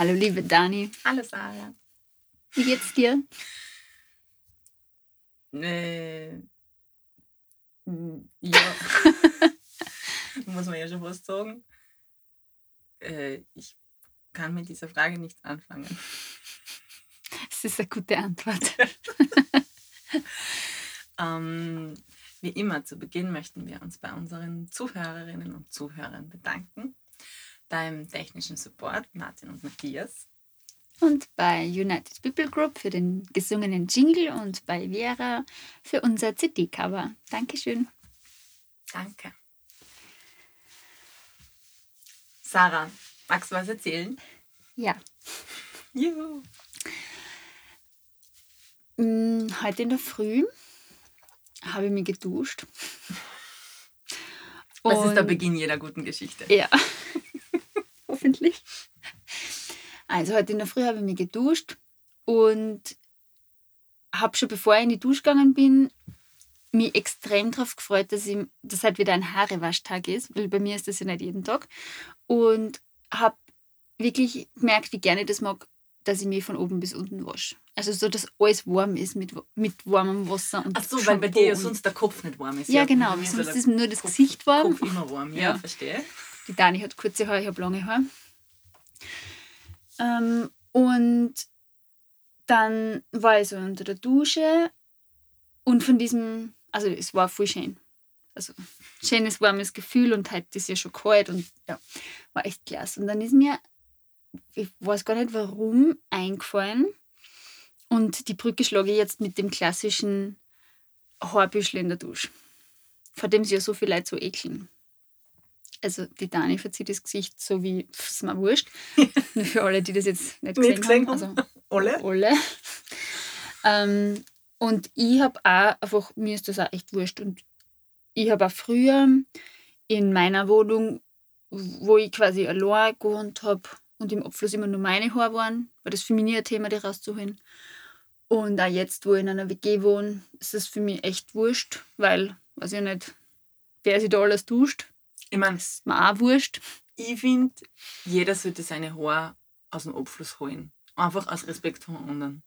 Hallo liebe Dani. Hallo Sarah. Wie geht's dir? Äh, ja. Muss man ja schon fast sagen. Äh, ich kann mit dieser Frage nichts anfangen. Das ist eine gute Antwort. Ähm, wie immer, zu Beginn möchten wir uns bei unseren Zuhörerinnen und Zuhörern bedanken. Beim technischen Support Martin und Matthias. Und bei United People Group für den gesungenen Jingle und bei Vera für unser CD-Cover. Dankeschön. Danke. Sarah, magst du was erzählen? Ja. Juhu. Mm, Heute in der Früh habe ich mich geduscht. Das ist der Und- Beginn jeder guten Geschichte. Ja. Hoffentlich. Also heute in der Früh habe ich mich geduscht und habe schon bevor ich in die Dusche gegangen bin, mich extrem darauf gefreut, dass, ich, dass halt wieder ein Haarewaschtag ist, weil bei mir ist das ja nicht jeden Tag. Und habe wirklich gemerkt, wie gerne ich das mag, dass ich mich von oben bis unten wasche. Also so, dass alles warm ist mit, mit warmem Wasser. Und Ach so, weil bei dir ja sonst der Kopf nicht warm ist. Ja, genau. bei mir Sonst ist nur das Kopf- Gesicht warm. Kopf immer warm, ja, Ja. verstehe. Die Dani hat kurze Haare, ich habe lange Haare. Ähm, und dann war ich so unter der Dusche und von diesem, also es war voll schön. Also schönes, warmes Gefühl und heute ist ja schon kalt und ja, war echt klasse. Und dann ist mir, ich weiß gar nicht warum, eingefallen und die Brücke schlage ich jetzt mit dem klassischen Haarbüschel in der Dusche, vor dem sich ja so viele Leute so ekeln also die Dani verzieht das Gesicht so wie, pff, ist mir wurscht. Für alle, die das jetzt nicht gesehen, Nicht gesehen haben. haben. Also Alle? alle. Ähm, und ich habe auch einfach, mir ist das auch echt wurscht. Und ich habe auch früher in meiner Wohnung, wo ich quasi allein gewohnt habe und im Abfluss immer nur meine Haare waren, war das für mich nie ein Thema, die rauszuholen. Und auch jetzt, wo ich in einer WG wohne, ist das für mich echt wurscht, weil, weiß ich nicht, wer sich da alles duscht, Ich meine, ist mir auch wurscht. ich finde, jeder sollte seine Haare aus dem Abfluss holen. Einfach aus Respekt vor anderen.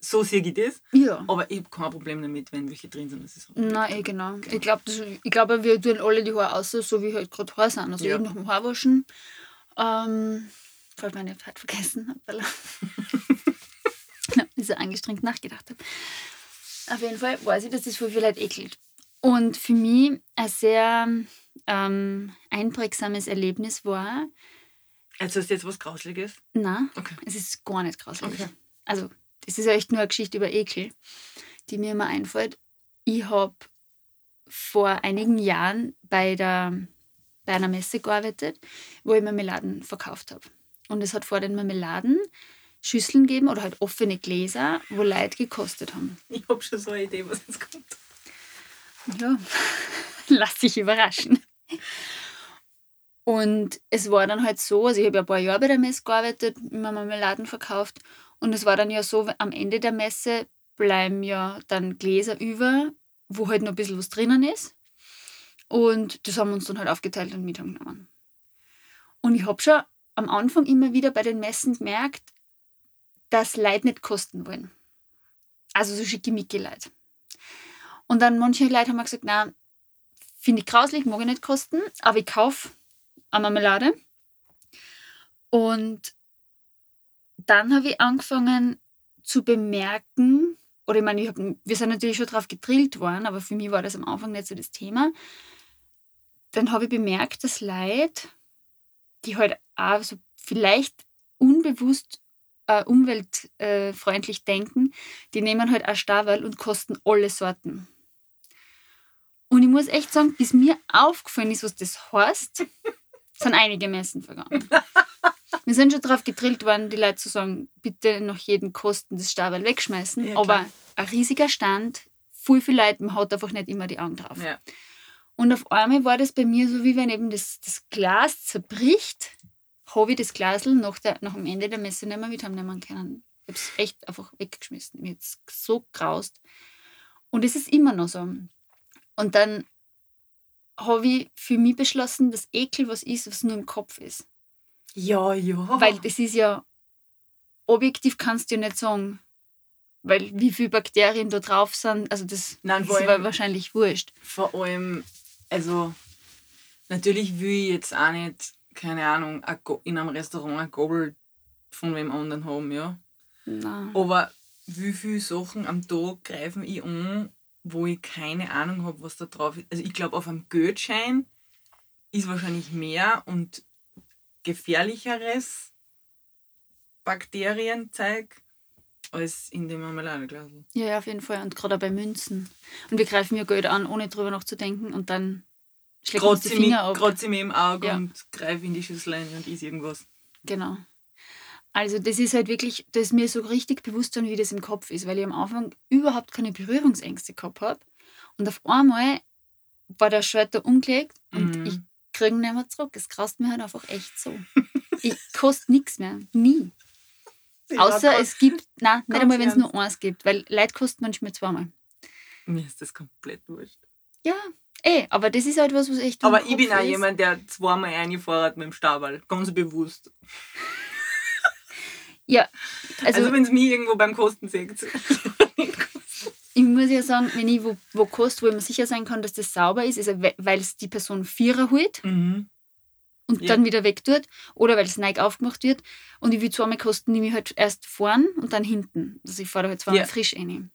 So sehe ich das. Ja. Aber ich habe kein Problem damit, wenn welche drin sind. Das ist. Nein, eh genau. Ich glaube, glaub, wir tun alle die Haare aus, so wie halt gerade Haare sind. Also Ja. eben nach dem Haarwaschen. Ähm, falls meine Zeit vergessen habe, ich so angestrengt nachgedacht habe. Auf jeden Fall weiß ich, dass das für viele Leute ekelt. Und für mich ein sehr ähm, einprägsames Erlebnis war, Also ist jetzt was Grausliches? na, Okay. es ist gar nicht grauslich. Okay. Also, das ist ja echt nur eine Geschichte über Ekel, die mir immer einfällt. Ich habe vor einigen Jahren bei, der, bei einer Messe gearbeitet, wo ich Marmeladen verkauft habe. Und es hat vor den Marmeladen Schüsseln gegeben oder halt offene Gläser, wo Leute gekostet haben. Ich habe schon so eine Idee, was jetzt kommt. Ja, lass dich überraschen. Und es war dann halt so, also ich habe ja ein paar Jahre bei der Messe gearbeitet, immer Marmeladen verkauft. Und es war dann ja so, am Ende der Messe bleiben ja dann Gläser über, wo halt noch ein bisschen was drinnen ist. Und das haben wir uns dann halt aufgeteilt und mit haben genommen. Und ich habe schon am Anfang immer wieder bei den Messen gemerkt, dass Leute nicht kosten wollen. Also so schickimicki-Leute. Und dann manche Leute haben mir gesagt, na, finde ich grauslich, mag ich nicht kosten, aber ich kaufe eine Marmelade. Und dann habe ich angefangen zu bemerken, oder ich meine, ich hab, wir sind natürlich schon drauf gedrillt worden, aber für mich war das am Anfang nicht so das Thema. Dann habe ich bemerkt, dass Leute, die halt auch so vielleicht unbewusst äh, umweltfreundlich denken, die nehmen halt auch Stavel und kosten alle Sorten. Und ich muss echt sagen, bis mir aufgefallen ist, was das heißt, sind einige Messen vergangen. Wir sind schon darauf gedrillt worden, die Leute zu sagen, bitte nach jedem Kosten das Stabel wegschmeißen. Ja, aber ein riesiger Stand, viel, viel Leute, man hat einfach nicht immer die Augen drauf. Ja. Und auf einmal war das bei mir so, wie wenn eben das, das Glas zerbricht, habe ich das Glasl nach, der, nach dem Ende der Messe nicht mehr mit haben nehmen können. Ich habe es echt einfach weggeschmissen. Mir hat so graust. Und es ist immer noch so. Und dann habe ich für mich beschlossen, dass Ekel was ist, was nur im Kopf ist. Ja, ja. Weil das ist ja objektiv kannst du ja nicht sagen. Weil wie viele Bakterien da drauf sind, also das Nein, ist allem- wahrscheinlich wurscht. Vor allem, also natürlich will ich jetzt auch nicht, keine Ahnung, in einem Restaurant ein Gabel von wem anderen haben, ja. Nein. Aber wie viele Sachen am Tag greifen ich an, wo ich keine Ahnung habe, was da drauf ist. Also ich glaube, auf einem Geldschein ist wahrscheinlich mehr und gefährlicheres Bakterienzeug als in dem Marmeladeglas. Ja, ja, auf jeden Fall. Und gerade bei Münzen. Und wir greifen ja Geld an, ohne drüber nachzudenken und dann schlägt uns die Kratze mich, Finger ab. kratze mir im Auge Ja. und greife in die Schüssel rein und is irgendwas. Genau. Also das ist halt wirklich, das ist mir so richtig bewusst worden, wie das im Kopf ist, weil ich am Anfang überhaupt keine Berührungsängste gehabt habe. Und auf einmal war der Schalter umgelegt und Mhm. ich kriege ihn nicht mehr zurück. Es krast mir halt einfach echt so. ich koste nichts mehr. Nie. Außer es gibt, nein, nicht einmal, wenn es nur eins gibt, weil Leid kostet manchmal zweimal. Mir ist das komplett wurscht. Ja, eh, aber das ist halt was, was echt Aber ich bin auch ist. jemand, der zweimal reinfährt mit dem Stabal. Ganz bewusst. Ja, Also, also, wenn es mich irgendwo beim Kosten seht. ich muss ja sagen, wenn ich wo, wo kost, wo ich mir sicher sein kann, dass das sauber ist, also weil es die Person Vierer holt mhm. und Ja. dann wieder wegtut oder weil es neu aufgemacht wird und ich will zweimal kosten, nehme ich halt erst vorn und dann hinten. Also ich fahre halt zweimal Ja. frisch rein.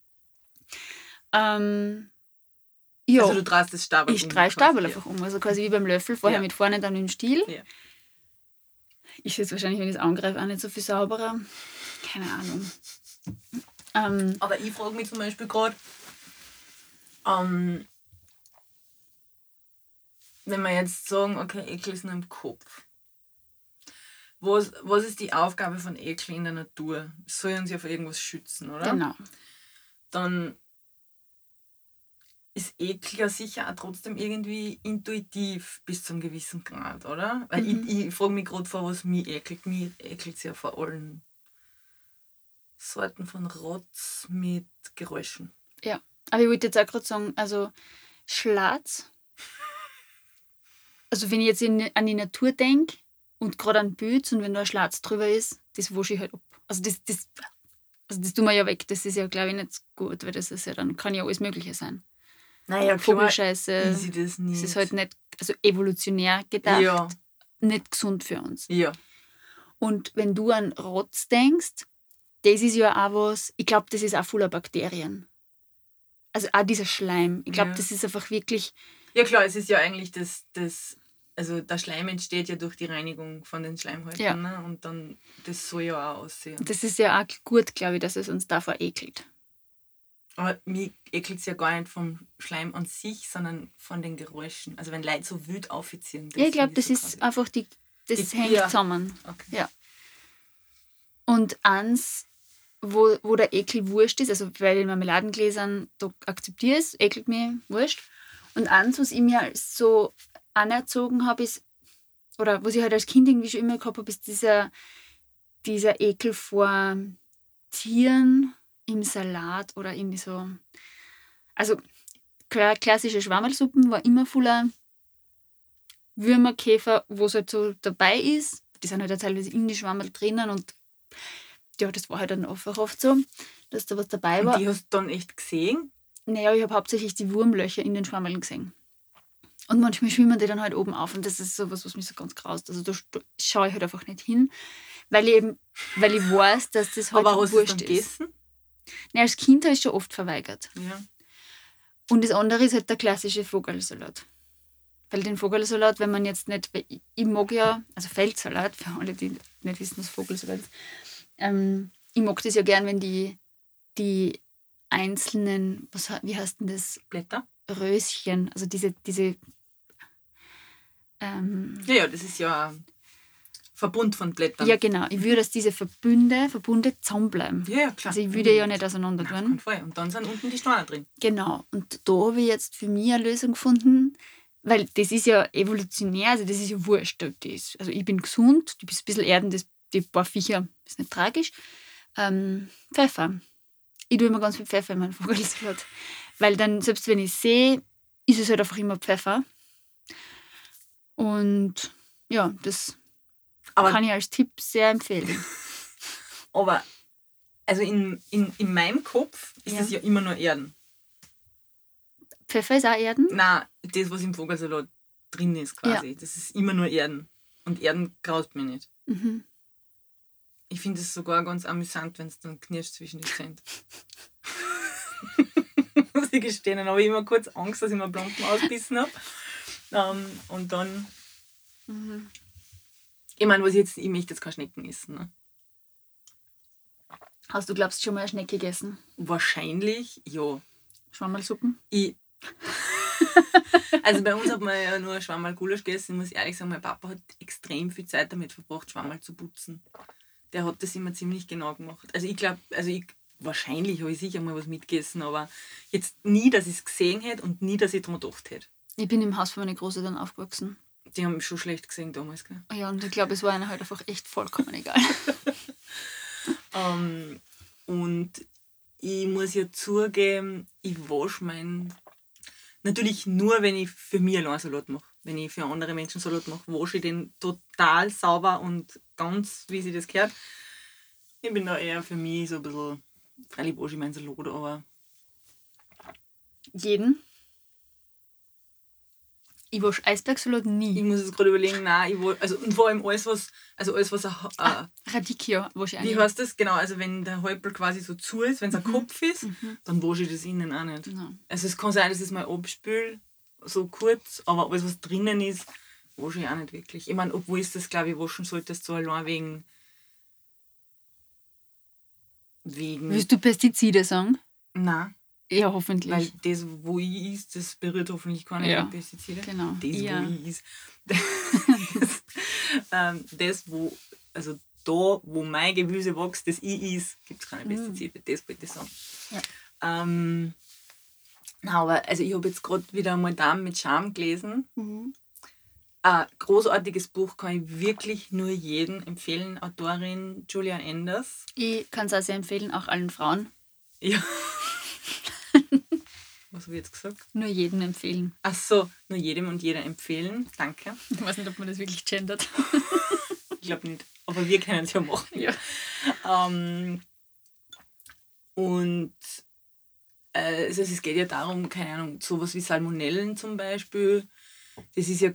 Ähm, ja, Also du drehst das Stabal ich um drehe Stabel einfach um. Also quasi wie beim Löffel, vorher Ja. mit vorne, dann mit dem Stiel. Ist jetzt wahrscheinlich, wenn ich es angreife, auch nicht so viel sauberer. Keine Ahnung. Ähm, Aber ich frage mich zum Beispiel gerade, ähm, wenn wir jetzt sagen, okay, Ekel ist nur im Kopf. Was, was ist die Aufgabe von Ekel in der Natur? Soll uns ja vor irgendwas schützen, oder? genau. Dann ist Ekel ja sicher auch trotzdem irgendwie intuitiv bis zum gewissen Grad, oder? Weil Mhm. ich, ich frage mich gerade vor, was mich ekelt. Mich ekelt ja vor allen Sorten von Rotz mit Geräuschen. Aber ich wollte jetzt auch gerade sagen, also Schlatz. Also wenn ich jetzt in, an die Natur denke und gerade an Büts und wenn da ein Schlatz drüber ist, das wasche ich halt ab. Also das, das, also das tun wir ja weg. Das ist ja, glaube ich, nicht gut, weil das ist ja dann, kann ja alles Mögliche sein. Naja, Vogelscheiße. Easy das nicht. Es ist halt nicht, also evolutionär gedacht, Ja, nicht gesund für uns. ja. Und wenn du an Rotz denkst, das ist ja auch was, ich glaube, das ist auch voller Bakterien. Also auch dieser Schleim. Ich glaube, Ja. das ist einfach wirklich, Ja klar, es ist ja eigentlich das, das, also der Schleim entsteht ja durch die Reinigung von den Schleimhäuten. Ja. Ne? Und dann, das soll ja auch aussehen. das ist ja auch gut, glaube ich, dass es uns davor ekelt. Aber mir ekelt es ja gar nicht vom Schleim an sich, sondern von den Geräuschen. Also wenn Leute so wild aufziehen. ja, ich glaube, das so ist einfach die, das Die- hängt ja. zusammen. Okay. Ja. Und eins, wo, wo der Ekel wurscht ist, also bei den Marmeladengläsern, da akzeptiere ich es, ekelt mich, wurscht. Und eins, was ich mir so anerzogen habe, ist, oder was ich halt als Kind irgendwie schon immer gehabt habe, ist dieser, dieser Ekel vor Tieren im Salat oder irgendwie so. Also klassische Schwammerlsuppen war immer voller Würmer, Käfer, wo es halt so dabei ist. Die sind halt auch teilweise in die Schwammerl drinnen und ja, das war halt dann einfach oft so, dass da was dabei Und war. die hast du dann echt gesehen? Naja, ich habe hauptsächlich die Wurmlöcher in den Schwammerln gesehen. Und manchmal schwimmen die dann halt oben auf und das ist so was, was mich so ganz graust. Also da schaue ich halt einfach nicht hin, weil ich eben, weil ich weiß, dass das halt Aber hast du wurscht dann ist. gegessen? Nee, als Kind habe ich schon oft verweigert. Ja. Und das andere ist halt der klassische Vogelsalat. Weil den Vogelsalat, wenn man jetzt nicht, ich, ich mag ja, also Feldsalat, für alle, die nicht wissen, was Vogelsalat ist, ähm, ich mag das ja gern, wenn die, die einzelnen, was, wie heißt denn das, Blätter? Röschen, also diese, diese ähm, Ja, ja, das ist ja Verbund von Blättern. ja genau, ich würde, dass diese Verbünde, Verbunde zusammenbleiben. ja, ja, klar. Also ich würde ja nicht auseinander tun. Und dann sind unten die Steine drin. Genau. Und da habe ich jetzt für mich eine Lösung gefunden, weil das ist ja evolutionär, also das ist ja wurscht. Das, also ich bin gesund, du bist ein bisschen Erden, das, die paar Viecher ist nicht tragisch. Ähm, Pfeffer. Ich tue immer ganz viel Pfeffer in meinen Vogelsalat. Weil dann, selbst wenn ich sehe, ist es halt einfach immer Pfeffer. Und ja, das Aber kann ich als Tipp sehr empfehlen. Aber also in, in, in meinem Kopf ist Ja. das ja immer nur Erden. Pfeffer ist auch Erden? Na, das, was im Vogelsalat drin ist quasi, das ist immer nur Erden. Und Erden graust mir nicht. Mhm. Ich finde es sogar ganz amüsant, wenn es dann knirscht zwischen die Zähne. Muss ich gestehen. Dann habe ich immer kurz Angst, dass ich mir Plomben ausbissen habe. Ähm, und dann, Mhm. Ich meine, was ich jetzt, ich möchte jetzt keine Schnecken essen. Ne? Hast du, glaubst schon mal eine Schnecke gegessen? Wahrscheinlich, ja. Schwammerlsuppen? Ich. also bei uns hat man ja nur Schwammerl Gulasch gegessen. Ich muss ehrlich sagen, mein Papa hat extrem viel Zeit damit verbracht, Schwammerl zu putzen. Der hat das immer ziemlich genau gemacht. Also ich glaube, also ich, wahrscheinlich habe ich sicher mal was mitgegessen, aber jetzt nie, dass ich es gesehen hätte und nie, dass ich daran gedacht hätte. Ich bin im Haus von meinen Großeltern aufgewachsen. Die haben mich schon schlecht gesehen damals. Gell? Ja, und ich glaube, es war ihnen halt einfach echt vollkommen egal. Ähm, und ich muss ja zugeben, ich wasche mein. Natürlich nur, wenn ich für mich allein Salat mache. Wenn ich für andere Menschen Salat mache, wasche ich den total sauber und ganz, wie sie das gehört. Ich bin da eher für mich so ein bisschen. Freilich wasche ich meinen Salat, aber. Jeden. Ich wasche Eisbergsalat Ich nie. muss jetzt gerade überlegen, nein, ich wa- also Und vor allem alles, was. Also alles, was. Ein, Ah, Radicchio wasche ich auch Wie heißt das? Genau, also wenn der Häupl quasi so zu ist, wenn es ein Kopf ist, Mhm. dann wasche ich das innen auch nicht. Nein. Also es kann sein, dass ich es mal abspül, so kurz, aber alles, was drinnen ist, wasche ich auch nicht wirklich. Ich meine, obwohl es das, glaube ich, waschen solltest, so allein wegen. Wegen. Willst du Pestizide sagen? Nein, Ja, hoffentlich. weil das, wo ich ist, das berührt hoffentlich keine Ja. Pestizide. genau. Das, ja. wo ich ist. Das, ähm, das, wo. Also da, wo mein Gemüse wächst, das ich is, gibt es keine Mm. Pestizide. Das wollte ich sagen. Ja. Ähm, na, aber also ich habe jetzt gerade wieder mal Damen mit Charme gelesen. Mhm. Ein großartiges Buch kann ich wirklich nur jedem empfehlen. Autorin Julia Enders. Ich kann es auch sehr empfehlen, auch allen Frauen. Ja. Was habe ich jetzt gesagt? Nur jedem empfehlen. Ach so, nur jedem und jeder empfehlen. Danke. Ich weiß nicht, ob man das wirklich gendert. Ich glaube nicht. Aber wir können es ja machen. Ja. Ähm, und äh, also es geht ja darum, keine Ahnung, sowas wie Salmonellen zum Beispiel. Das ist ja,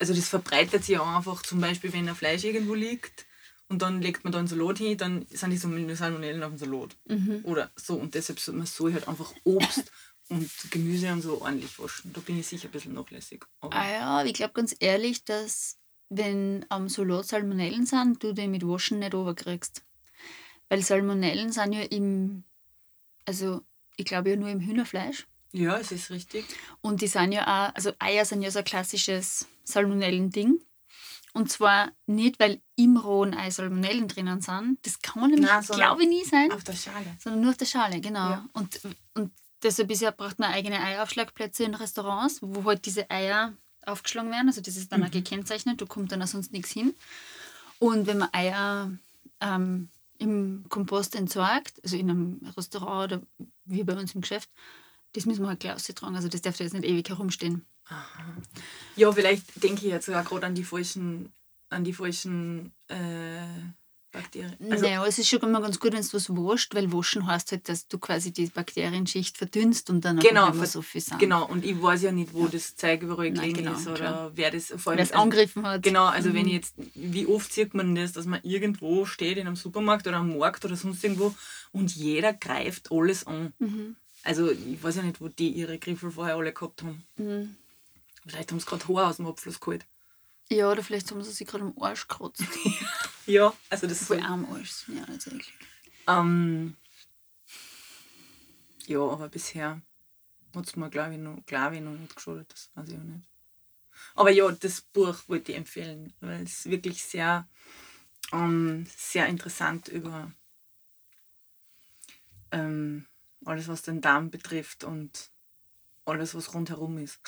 also das verbreitet sich ja einfach zum Beispiel, wenn ein Fleisch irgendwo liegt und dann legt man da einen Salat hin, dann sind die Salmonellen auf dem Salat. Mhm. Oder so. Und deshalb soll man so halt einfach Obst und Gemüse und so ordentlich waschen. Da bin ich sicher ein bisschen nachlässig. Aber Ah ja, ich glaube ganz ehrlich, dass wenn am Salat Salmonellen sind, du den mit Waschen nicht runterkriegst. Weil Salmonellen sind ja im, also ich glaube ja nur im Hühnerfleisch. ja, es ist richtig. Und die sind ja auch, also Eier sind ja so ein klassisches Salmonellen-Ding. Und zwar nicht, weil im rohen Ei Salmonellen drinnen sind. Das kann man nämlich, Nein, glaube ich, nie sein. Auf der Schale. sondern nur auf der Schale, genau. Ja. Und, und deshalb ja, braucht man eigene Eieraufschlagplätze in Restaurants, wo halt diese Eier aufgeschlagen werden. Also das ist dann auch Mhm. gekennzeichnet, da kommt dann auch sonst nichts hin. Und wenn man Eier ähm, im Kompost entsorgt, also in einem Restaurant oder wie bei uns im Geschäft, das müssen wir halt gleich austragen. Also das darf da jetzt nicht ewig herumstehen. Ja, vielleicht denke ich jetzt sogar gerade an die falschen, an die falschen äh, Bakterien. Also, naja, es ist schon immer ganz gut, wenn du was wascht, weil waschen heißt halt, dass du quasi die Bakterienschicht verdünnst und dann Genau, ver- so viel sind. Genau, und ich weiß ja nicht, wo das Zeug überall gelegen genau, ist oder klar. wer das vor allem. Wer es also, angegriffen hat. Genau, also wenn Mhm. ich jetzt, wie oft sieht man das, dass man irgendwo steht in einem Supermarkt oder am Markt oder sonst irgendwo und jeder greift alles an. Mhm. Also ich weiß ja nicht, wo die ihre Griffel vorher alle gehabt haben. Mhm. Vielleicht haben sie gerade Haar aus dem Abfluss geholt. Ja, oder vielleicht haben sie sich gerade am Arsch gekratzt. Ja, also das Voll soll, am Arsch. Ja, tatsächlich. ähm, Ja, aber bisher hat es mir, glaube ich, noch, glaub ich, noch nicht geschadet. Das weiß ich auch nicht. Aber ja, das Buch wollte ich empfehlen, weil es wirklich sehr, ähm, sehr interessant über ähm, alles, was den Darm betrifft und alles, was rundherum ist.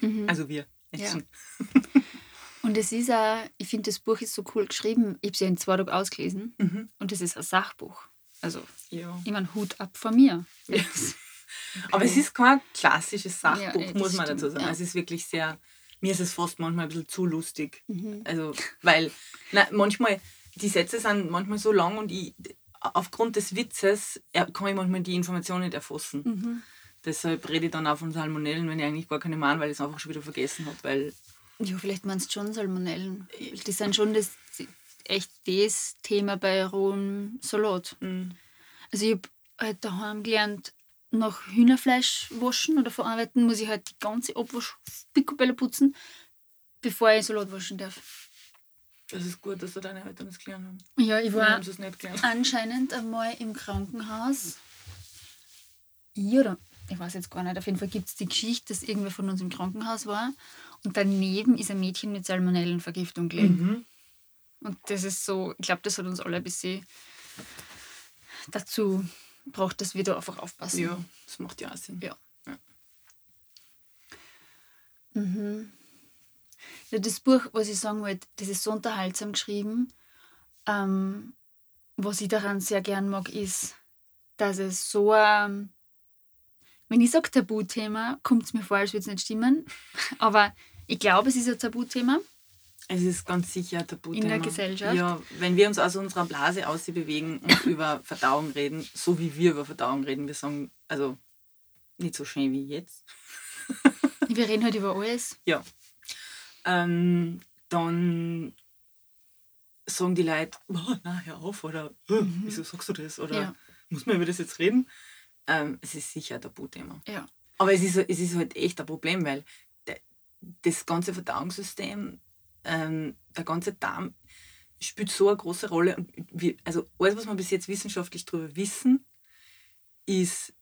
Mhm. Also wir. Ja. Menschen. Und es ist auch, ich finde, das Buch ist so cool geschrieben. Ich habe es ja in zwei Tagen ausgelesen. Mhm. Und es ist ein Sachbuch. Also, Ja. ich meine, Hut ab von mir. Ja. Aber es ist kein klassisches Ja, Sachbuch, das muss man dazu sagen. ja. Es ist wirklich sehr, mir ist es fast manchmal ein bisschen zu lustig. Mhm. Also, weil, na, manchmal, die Sätze sind manchmal so lang und ich, aufgrund des Witzes kann ich manchmal die Information nicht erfassen. Mhm. Deshalb rede ich dann auch von Salmonellen, wenn ich eigentlich gar keine meine, weil ich es einfach schon wieder vergessen habe. Weil Ja, vielleicht meinst du schon Salmonellen. Die sind schon das, echt das Thema bei rohem Salat. mh, Also ich habe halt daheim gelernt, nach Hühnerfleisch waschen oder verarbeiten, muss ich halt die ganze Abwasch-Picobello putzen, bevor ich Salat waschen darf. das ist gut, dass du deine Eltern das gelernt haben. Ja, ich war anscheinend einmal im Krankenhaus. Ich oder ich weiß jetzt gar nicht, auf jeden Fall gibt es die Geschichte, dass irgendwer von uns im Krankenhaus war und daneben ist ein Mädchen mit Salmonellenvergiftung gelegen. Mhm. Und das ist so, ich glaube, das hat uns alle ein bisschen dazu braucht, dass wir da einfach aufpassen. Ja, das macht ja auch Sinn. Ja. Ja, das Buch, was ich sagen wollte, das ist so unterhaltsam geschrieben. Ähm, was ich daran sehr gern mag, ist, dass es so ein, wenn ich sage Tabuthema, kommt es mir vor, als würde es nicht stimmen. Aber ich glaube, es ist ein Tabuthema. Es ist ganz sicher ein Tabuthema. In der Gesellschaft? Ja, wenn wir uns aus unserer Blase aus bewegen und über Verdauung reden, so wie wir über Verdauung reden, wir sagen, also nicht so schön wie jetzt, Wir reden halt über alles. ja, ähm, dann sagen die Leute, oh, na, hör auf, oder "Äh, wieso sagst du das? Oder Mhm. Ja. muss man über das jetzt reden? Ähm, es ist sicher ein Tabuthema. Ja. Aber es ist, es ist halt echt ein Problem, weil das ganze Verdauungssystem, ähm, der ganze Darm spielt so eine große Rolle. Und wir, also alles, was wir bis jetzt wissenschaftlich darüber wissen, ist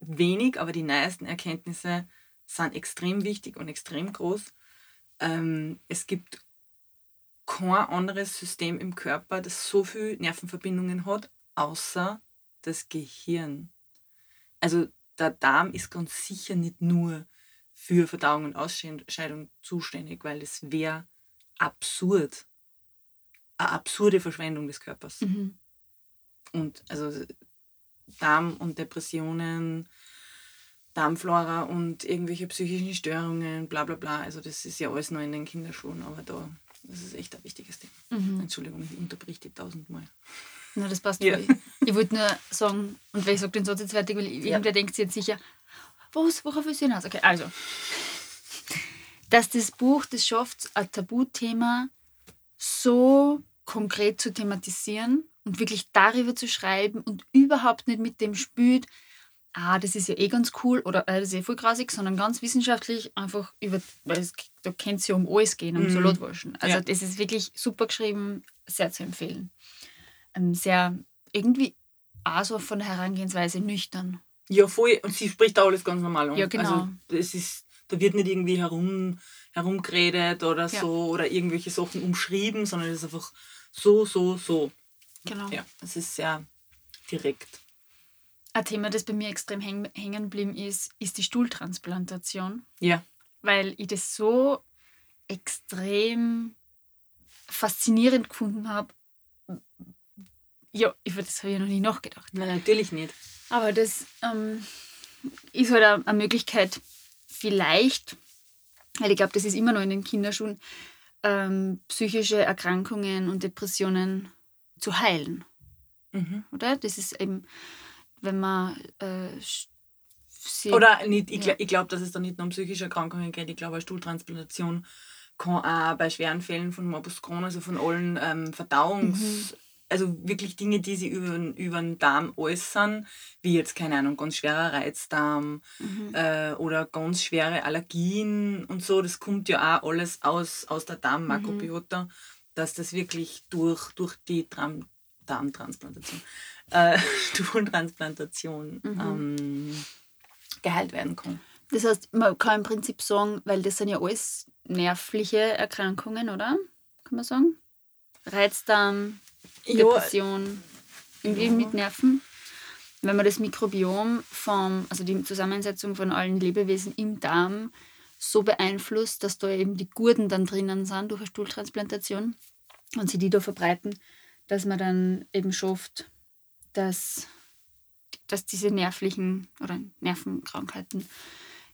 wenig, aber die neuesten Erkenntnisse sind extrem wichtig und extrem groß. Ähm, es gibt kein anderes System im Körper, das so viele Nervenverbindungen hat, außer das Gehirn. Also der Darm ist ganz sicher nicht nur für Verdauung und Ausscheidung zuständig, weil es wäre absurd. Eine absurde Verschwendung des Körpers. Mhm. Und also Darm und Depressionen, Darmflora und irgendwelche psychischen Störungen, bla bla bla. Also das ist ja alles noch in den Kinderschuhen, aber da, das ist echt ein wichtiges Thema. Mhm. Entschuldigung, ich unterbrich die tausendmal. Na, das passt Ja. voll. Ich wollte nur sagen, und weil ich sage den Satz jetzt fertig, weil irgendwer denkt sich jetzt sicher, was, worauf du hinaus? Okay, also. Dass das Buch das schafft, ein Tabuthema so konkret zu thematisieren und wirklich darüber zu schreiben und überhaupt nicht mit dem spült, ah, das ist ja eh ganz cool oder äh, das ist eh voll grausig, sondern ganz wissenschaftlich einfach über, weil es, da kann es ja um alles gehen, um Mhm. Salatwaschen. Also Ja. das ist wirklich super geschrieben, sehr zu empfehlen. Ähm, sehr irgendwie auch so von der Herangehensweise nüchtern. Ja, voll. Und sie spricht da alles ganz normal an. Ja, genau. Also, es ist, da wird nicht irgendwie herum, herumgeredet oder Ja. so oder irgendwelche Sachen umschrieben, sondern es ist einfach so, so, so. Genau. Ja, es ist sehr direkt. Ein Thema, das bei mir extrem häng hängen geblieben ist, ist die Stuhltransplantation, Ja. weil ich das so extrem faszinierend gefunden habe. Ja, über das habe ich noch nie nachgedacht. Nein, natürlich nicht. Aber das ähm, ist halt eine, eine Möglichkeit, vielleicht, weil ich glaube, das ist immer noch in den Kinderschuhen, ähm, psychische Erkrankungen und Depressionen zu heilen, Mhm. oder? Das ist eben, wenn man äh, sie- Oder nicht, ich, Ja. ich glaube, dass es da nicht nur um psychische Erkrankungen geht. Ich glaube, eine Stuhltransplantation kann auch bei schweren Fällen von Morbus Crohn, also von allen ähm, Verdauungs... Also wirklich Dinge, die sich über, über den Darm äußern, wie jetzt, keine Ahnung, ganz schwerer Reizdarm Mhm. äh, oder ganz schwere Allergien und so. Das kommt ja auch alles aus, aus der Darmmakrobiota, dass das wirklich durch, durch die Tram, Darmtransplantation, äh, Stuhltransplantation ähm, geheilt werden kann. Das heißt, man kann im Prinzip sagen, weil das sind ja alles nervliche Erkrankungen, oder? Kann man sagen? Reizdarm, Depression, irgendwie Ja. mit Nerven. Wenn man das Mikrobiom vom, also die Zusammensetzung von allen Lebewesen im Darm so beeinflusst, dass da eben die Gurden dann drinnen sind durch eine Stuhltransplantation und sie die da verbreiten, dass man dann eben schafft, dass, dass diese nervlichen oder Nervenkrankheiten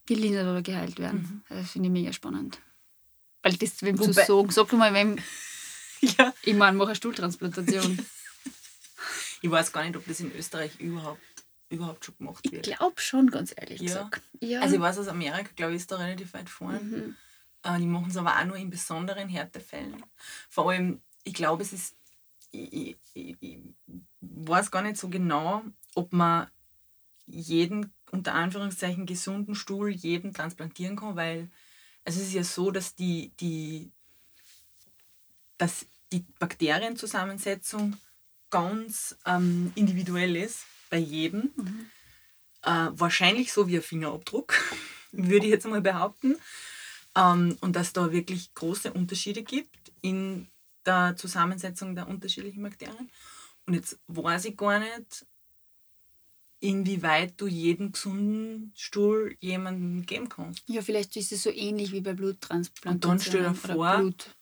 gelindert oder geheilt werden. Also Das finde ich mega spannend. Weil das, wenn du Wobei- sagen, sag mal, wem, Ja. Ich meine, mache eine Stuhltransplantation. Ich weiß gar nicht, ob das in Österreich überhaupt, überhaupt schon gemacht ich wird. glaube schon, ganz ehrlich Ja. gesagt. Ja. Also ich weiß, aus Amerika, glaube ich, ist da relativ weit vorne. mhm. Äh, die machen es aber auch nur in besonderen Härtefällen. Vor allem, ich glaube, es ist. Ich, ich, ich, ich weiß gar nicht so genau, ob man jeden unter Anführungszeichen gesunden Stuhl jedem transplantieren kann, weil also es ist ja so, dass die, die, dass die Bakterienzusammensetzung ganz ähm, individuell ist bei jedem. Äh, wahrscheinlich so wie ein Fingerabdruck, würde ich jetzt mal behaupten. Ähm, und dass da wirklich große Unterschiede gibt in der Zusammensetzung der unterschiedlichen Bakterien. Und jetzt weiß ich gar nicht, inwieweit du jeden gesunden Stuhl jemandem geben kannst. ja, vielleicht ist es so ähnlich wie bei Bluttransplantation. Und dann stell dir vor, Blut,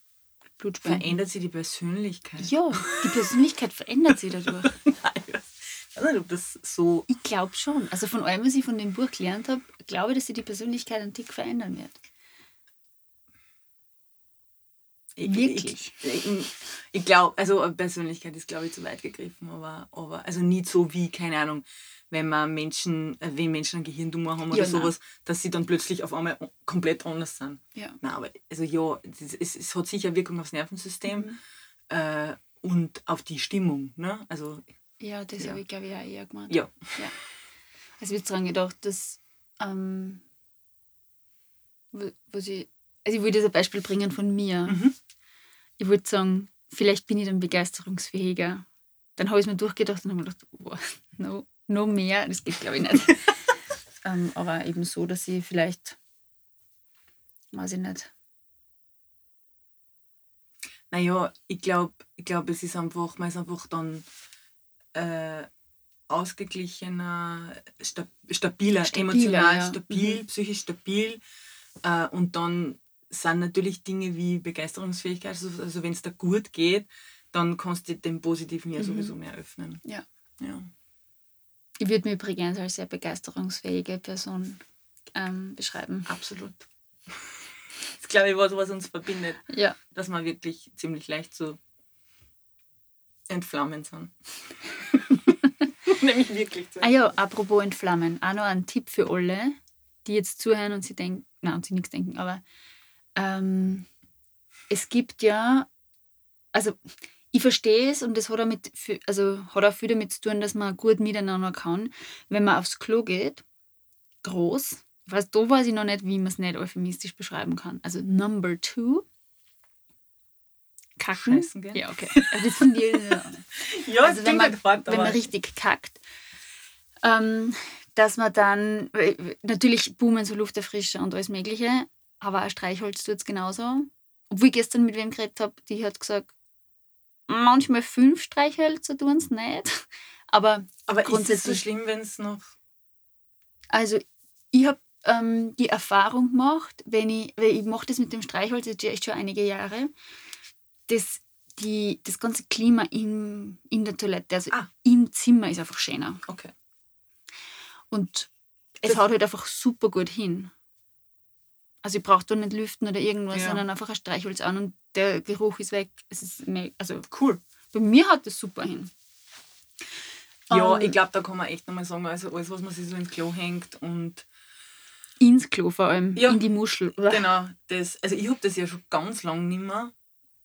Blutspenden. Verändert sich die Persönlichkeit? Ja, die Persönlichkeit verändert sich dadurch. Nein, ich weiß nicht, ob das so. Ich glaube schon. Also von allem, was ich von dem Buch gelernt habe, glaube ich, dass sich die Persönlichkeit einen Tick verändern wird. Ich, Wirklich? Ich, ich, ich glaube, also Persönlichkeit ist, glaube ich, zu weit gegriffen, aber, aber also nicht so wie, keine Ahnung, wenn man Menschen, äh, wenn Menschen einen Gehirntumor haben oder Ja, nein. sowas, dass sie dann plötzlich auf einmal komplett anders sind. Ja. Nein, aber also ja, es, es, hat sicher Wirkung aufs Nervensystem Mhm. äh, und auf die Stimmung. Ne? Also Ja, das Ja. habe ich, glaube ich, auch eher gemeint. ja, Also ich habe daran gedacht, dass, ähm, was ich, also ich wollte jetzt ein Beispiel bringen von mir. Mhm. Ich wollte sagen, vielleicht bin ich dann begeisterungsfähiger. Dann habe ich es mir durchgedacht und habe mir gedacht, wow, no, no mehr, das geht glaube ich nicht. ähm, aber eben so, dass ich vielleicht, weiß ich nicht, Naja, ich glaube, ich glaub, es ist einfach, man ist einfach dann äh, ausgeglichener, sta stabiler, Stabiler, emotional ja. stabil, Mhm. psychisch stabil. Äh, und dann sind natürlich Dinge wie Begeisterungsfähigkeit, also, also wenn es dir gut geht, dann kannst du dem Positiven ja Mhm. sowieso mehr öffnen. Ja. ja. ich würde mich übrigens als sehr begeisterungsfähige Person ähm, beschreiben. Absolut. Das glaube ich, was, was uns verbindet, Ja. dass wir wirklich ziemlich leicht zu entflammen sind. Nämlich wirklich zu Ah ja, apropos Entflammen, auch noch ein Tipp für alle, die jetzt zuhören und sie denken, nein, und sie nichts denken, aber ähm, es gibt ja, also ich verstehe es und das hat, damit, also hat auch viel damit zu tun, dass man gut miteinander kann, wenn man aufs Klo geht, groß, ich weiß, da weiß ich noch nicht, wie man es nicht euphemistisch beschreiben kann. Also Number Two, Kacken. Scheißen gehen? Ja, okay. Also das finde ich, ja. Ja, also wenn man, hart, wenn man richtig kackt, ähm, dass man dann, natürlich boomen so Lufterfrischer und alles Mögliche, aber ein Streichholz tut es genauso. Obwohl ich gestern mit wem geredet habe, die hat gesagt, manchmal fünf Streichhölzer tun es nicht. Aber aber ist es so grundsätzlich- schlimm, wenn es noch. also ich habe ähm, die Erfahrung gemacht, wenn ich, weil ich mache das mit dem Streichholz jetzt echt schon einige Jahre, dass die, das ganze Klima in, in der Toilette, also Ah. im Zimmer ist einfach schöner. Okay. Und es Das- haut halt einfach super gut hin. Also ich brauche da nicht lüften oder irgendwas, Ja. sondern einfach ein Streichholz an und der Geruch ist weg. Es ist also Cool. bei mir hat das super hin. Ja, Ähm, ich glaube, da kann man echt nochmal sagen, also alles, was man sich so ins Klo hängt und Ins Klo vor allem, Ja. in die Muschel. Oder? genau, das, also ich habe das ja schon ganz lange nicht mehr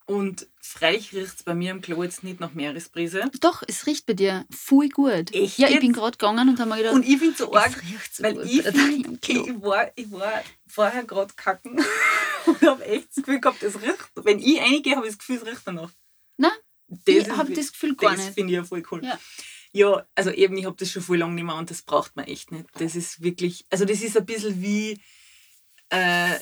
und freilich riecht es bei mir am Klo jetzt nicht nach Meeresbrise. Doch, es riecht bei dir voll gut. Echt Ja, ich jetzt? bin gerade gegangen und habe mir gedacht, Und ich finde so arg, so weil ich, find, ich, war, ich war vorher gerade kacken und habe echt das Gefühl gehabt, es riecht, wenn ich reingehe, habe ich das Gefühl, es riecht danach. Nein, Das ich habe das Gefühl gar das nicht. finde ich ja voll cool. Ja. Ja, also eben, ich habe das schon voll lange nicht mehr und das braucht man echt nicht. Das ist wirklich, also das ist ein bisschen wie äh,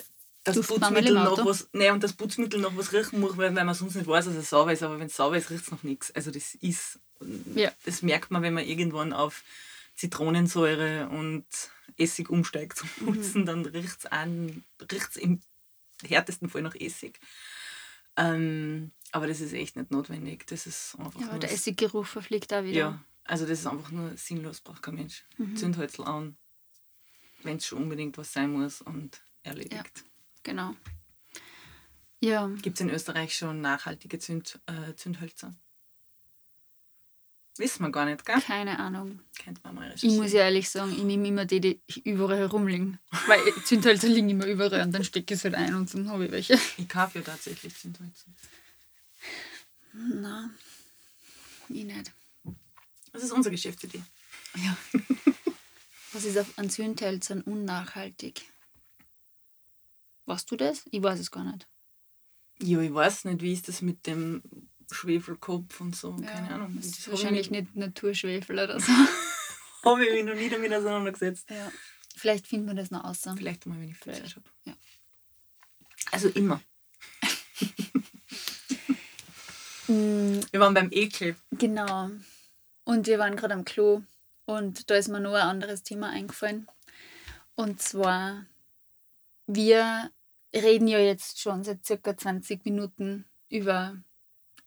das Putzmittel noch was, nee, und das Putzmittel noch was riechen muss, weil, weil man sonst nicht weiß, dass es sauber ist, aber wenn es sauber ist, riecht es noch nichts. Also das ist, Ja. das merkt man, wenn man irgendwann auf Zitronensäure und Essig umsteigt zum Mhm. Putzen, dann riecht es an, riecht's im härtesten Fall nach Essig. Ähm, aber das ist echt nicht notwendig. Das ist einfach Ja, aber der Essiggeruch verfliegt auch wieder. ja, also das ist einfach nur sinnlos, braucht kein Mensch. Mhm. Zündhölzl an, wenn es schon unbedingt was sein muss und erledigt. Genau. Ja. Gibt es in Österreich schon nachhaltige Zünd, äh, Zündhölzer? Wissen wir gar nicht, gell? Keine Ahnung. Kennt man mal Ich muss ja ehrlich sagen, ich nehme immer die, die überall herumliegen. Weil Zündhölzer liegen immer überall und dann stecke ich es halt ein und dann habe ich welche. Ich kaufe ja tatsächlich Zündhölzer. Nein, ich nicht. Das ist unsere Geschäftsidee. Ja. Was ist auf an Zündhölzern unnachhaltig? Weißt du das? Ich weiß es gar nicht. Ja, ich weiß nicht, wie ist das mit dem Schwefelkopf und so. Keine Ahnung. Das ist wahrscheinlich nicht Naturschwefel oder so. habe ich mich noch nie damit auseinandergesetzt. ja. Vielleicht finden wir das noch aus. Vielleicht mal, wenn ich viel Zeit habe. ja. Also immer. Mm, Wir waren beim Ekel. Genau. Und wir waren gerade am Klo und da ist mir noch ein anderes Thema eingefallen. Und zwar, wir reden ja jetzt schon seit circa 20 Minuten über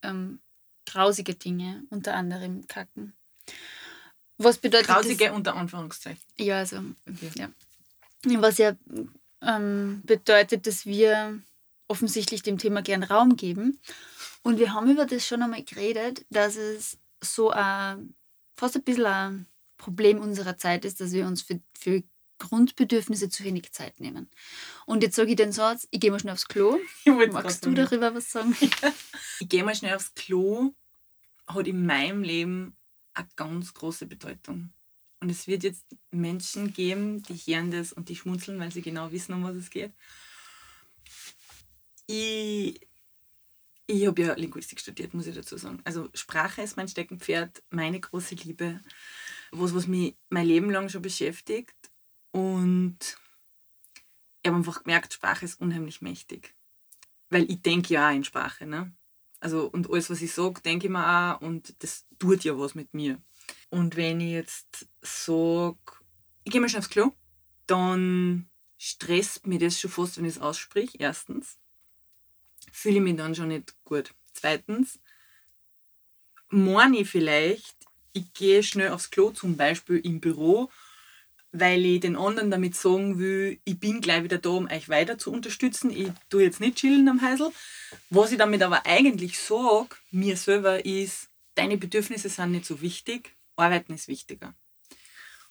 ähm, grausige Dinge, unter anderem Kacken. Was bedeutet Grausige unter Anführungszeichen. das? Ja, also, Okay. ja. Was ja ähm, bedeutet, dass wir offensichtlich dem Thema gern Raum geben. Und wir haben über das schon einmal geredet, dass es so ein, fast ein bisschen ein Problem unserer Zeit ist, dass wir uns für, für Grundbedürfnisse zu wenig Zeit nehmen. Und jetzt sage ich den Satz, ich gehe mal schnell aufs Klo. Magst du darüber was sagen? Ich gehe mal schnell aufs Klo, hat in meinem Leben eine ganz große Bedeutung. Und es wird jetzt Menschen geben, die hören das und die schmunzeln, weil sie genau wissen, um was es geht. Ich, ich habe ja Linguistik studiert, muss ich dazu sagen. Also Sprache ist mein Steckenpferd, meine große Liebe, was, was mich mein Leben lang schon beschäftigt. Und ich habe einfach gemerkt, Sprache ist unheimlich mächtig. Weil ich denke ja auch in Sprache. Ne? Also, und alles, was ich sage, denke ich mir auch und das tut ja was mit mir. Und wenn ich jetzt sage, ich gehe mal schnell aufs Klo, dann stresst mich das schon fast, wenn ich es aussprich. Erstens. Fühle ich mich dann schon nicht gut. Zweitens, ich vielleicht, ich gehe schnell aufs Klo, zum Beispiel im Büro, weil ich den anderen damit sagen will, ich bin gleich wieder da, um euch weiter zu unterstützen. Ich tue jetzt nicht chillen am Heisel. Was ich damit aber eigentlich sage, mir selber, ist, deine Bedürfnisse sind nicht so wichtig, Arbeiten ist wichtiger.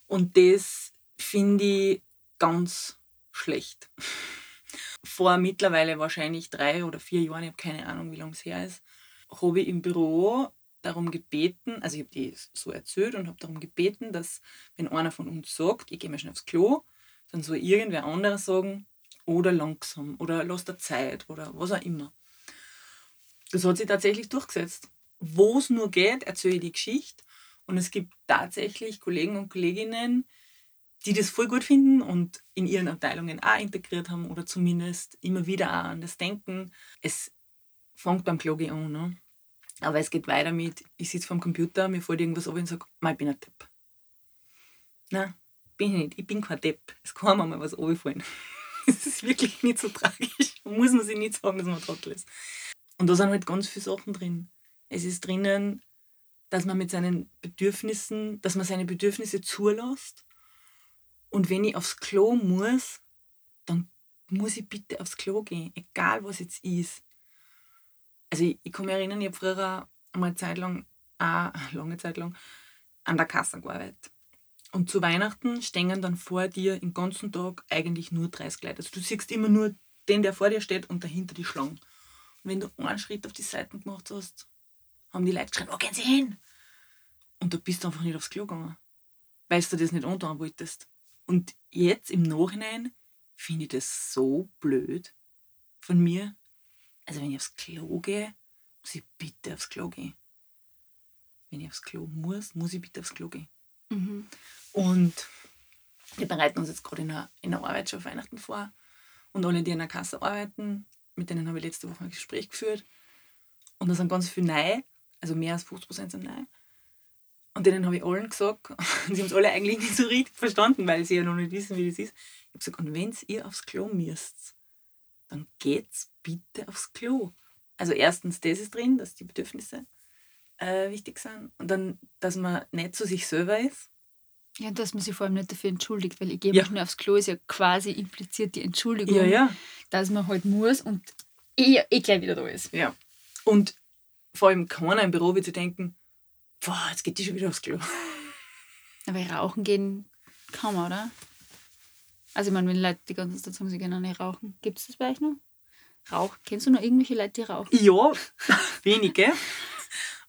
Und das finde ich ganz schlecht. Vor mittlerweile wahrscheinlich drei oder vier Jahren, ich habe keine Ahnung, wie lange es her ist, habe ich im Büro darum gebeten, also ich habe die so erzählt und habe darum gebeten, dass wenn einer von uns sagt, ich gehe mal schnell aufs Klo, dann soll irgendwer anderes sagen, oder langsam, oder lass dir Zeit, oder was auch immer. Das hat sich tatsächlich durchgesetzt. Wo es nur geht, erzähle ich die Geschichte. Und es gibt tatsächlich Kollegen und Kolleginnen, die das voll gut finden und in ihren Abteilungen auch integriert haben oder zumindest immer wieder auch an das Denken. Es fängt beim Klogi an, ne? Aber es geht weiter mit, ich sitze vorm Computer, mir fällt irgendwas ab und sage, ich bin ein Depp. Nein, bin ich nicht. Ich bin kein Depp. Es kann mir mal was runterfallen. Es ist wirklich nicht so tragisch. Man muss man sich nicht sagen, dass man Trottel ist. Und da sind halt ganz viele Sachen drin. Es ist drinnen, dass man mit seinen Bedürfnissen, dass man seine Bedürfnisse zulässt. Und wenn ich aufs Klo muss, dann muss ich bitte aufs Klo gehen, egal was jetzt ist. Also ich, ich kann mich erinnern, ich habe früher einmal eine Zeit lang, auch, lange Zeit lang, an der Kasse gearbeitet. Und zu Weihnachten stehen dann vor dir den ganzen Tag eigentlich nur 30 Leute. Also du siehst immer nur den, der vor dir steht und dahinter die Schlange. Und wenn du einen Schritt auf die Seiten gemacht hast, haben die Leute geschrien, wo gehen sie hin? Und du bist einfach nicht aufs Klo gegangen, weil du das nicht antun wolltest. Und jetzt im Nachhinein finde ich das so blöd von mir. Also wenn ich aufs Klo gehe, muss ich bitte aufs Klo gehen. Wenn ich aufs Klo muss, muss ich bitte aufs Klo gehen. Mhm. Und wir bereiten uns jetzt gerade in der, in der Arbeit schon auf Weihnachten vor. Und alle, die in der Kasse arbeiten, mit denen habe ich letzte Woche ein Gespräch geführt. Und da sind ganz viele neu, also mehr als 50 Prozent sind neu. Und denen habe ich allen gesagt, und sie haben es alle eigentlich nicht so richtig verstanden, weil sie ja noch nicht wissen, wie das ist. Ich habe gesagt, und wenn ihr aufs Klo müsst, dann geht's bitte aufs Klo. Also erstens, das ist drin, dass die Bedürfnisse äh, wichtig sind. Und dann, dass man nicht zu sich selber ist. Ja, und dass man sich vor allem nicht dafür entschuldigt, weil ich gehe Ja. mal schnell aufs Klo ist ja quasi impliziert die Entschuldigung, ja. dass man halt muss und eh, eh gleich wieder da ist. Ja. Und vor allem keiner im Büro wird sich denken, boah, jetzt geht die schon wieder aufs Klo. Aber rauchen gehen kaum, oder? Also ich meine, wenn Leute die ganze Zeit sagen, sie auch nicht rauchen. Gibt es das bei euch noch? Rauch? Kennst du noch irgendwelche Leute, die rauchen? Ja, wenige.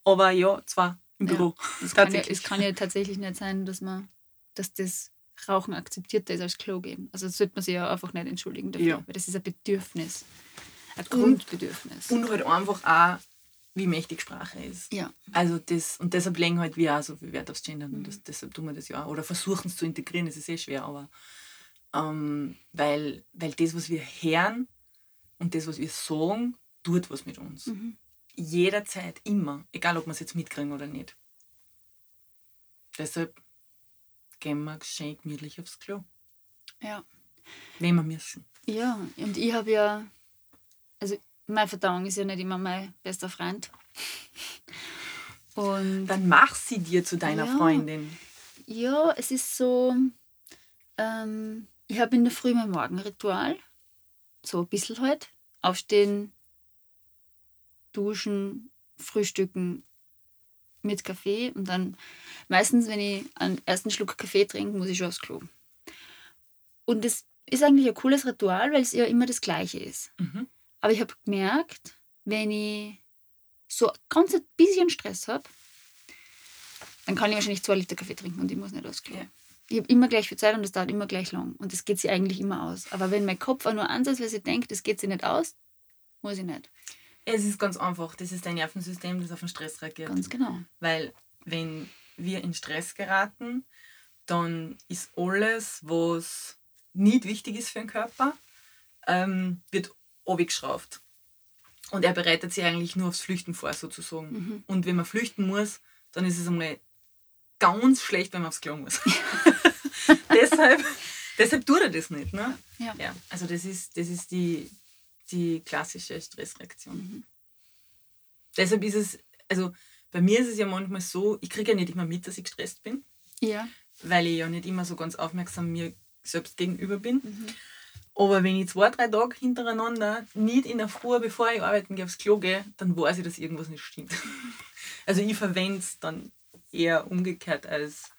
Aber ja, zwar im Ja, Büro. Es kann, ja, Tatsächlich. es kann ja tatsächlich nicht sein, dass man, dass das Rauchen akzeptierter ist als Klo gehen. Also das sollte man sich ja einfach nicht entschuldigen dafür, Ja. weil das ist ein Bedürfnis. Ein Grundbedürfnis. Und halt einfach auch, wie mächtig Sprache ist. ja. Also das, und deshalb legen halt wir auch so viel Wert aufs Gendern und das, deshalb tun wir das ja auch. Oder versuchen es zu integrieren, das ist eh schwer, aber ähm, weil, weil das, was wir hören und das, was wir sagen, tut was mit uns. Mhm. Jederzeit, immer, egal ob wir es jetzt mitkriegen oder nicht. Deshalb gehen wir schön gemütlich aufs Klo, ja. wenn wir müssen. Ja, und ich habe ja, also meine Verdauung ist ja nicht immer mein bester Freund. Und Dann mach sie dir zu deiner Ja. Freundin. ja, es ist so, ähm, ich habe in der Früh mein Morgenritual, so ein bisschen halt, aufstehen, duschen, frühstücken mit Kaffee und dann meistens, wenn ich einen ersten Schluck Kaffee trinke, muss ich schon aufs Klo. Und das ist eigentlich ein cooles Ritual, weil es ja immer das Gleiche ist. Mhm. Aber ich habe gemerkt, wenn ich so ganz ein bisschen Stress habe, dann kann ich wahrscheinlich zwei Liter Kaffee trinken und ich muss nicht aufs Klo. Ja. Ich habe immer gleich viel Zeit und das dauert immer gleich lang. Und das geht sich eigentlich immer aus. Aber wenn mein Kopf auch nur ansatzweise denkt, das geht sich nicht aus, muss ich nicht. Es ist ganz einfach. Das ist dein Nervensystem, das auf den Stress reagiert. Ganz genau. Weil wenn wir in Stress geraten, dann ist alles, was nicht wichtig ist für den Körper, ähm, wird abgeschraubt. Und er bereitet sich eigentlich nur aufs Flüchten vor, sozusagen. Mhm. Und wenn man flüchten muss, dann ist es einmal ganz schlecht, wenn man aufs Klo muss. deshalb, deshalb tut er das nicht. Ne? Ja. Ja, also das ist, das ist die, die klassische Stressreaktion. Mhm. Deshalb ist es, also bei mir ist es ja manchmal so, ich kriege ja nicht immer mit, dass ich gestresst bin, Ja. weil ich ja nicht immer so ganz aufmerksam mir selbst gegenüber bin. Mhm. Aber wenn ich zwei, drei Tage hintereinander nicht in der Früh, bevor ich arbeiten gehe, aufs Klo gehe, dann weiß ich, dass irgendwas nicht stimmt. Also ich verwende es dann eher umgekehrt als,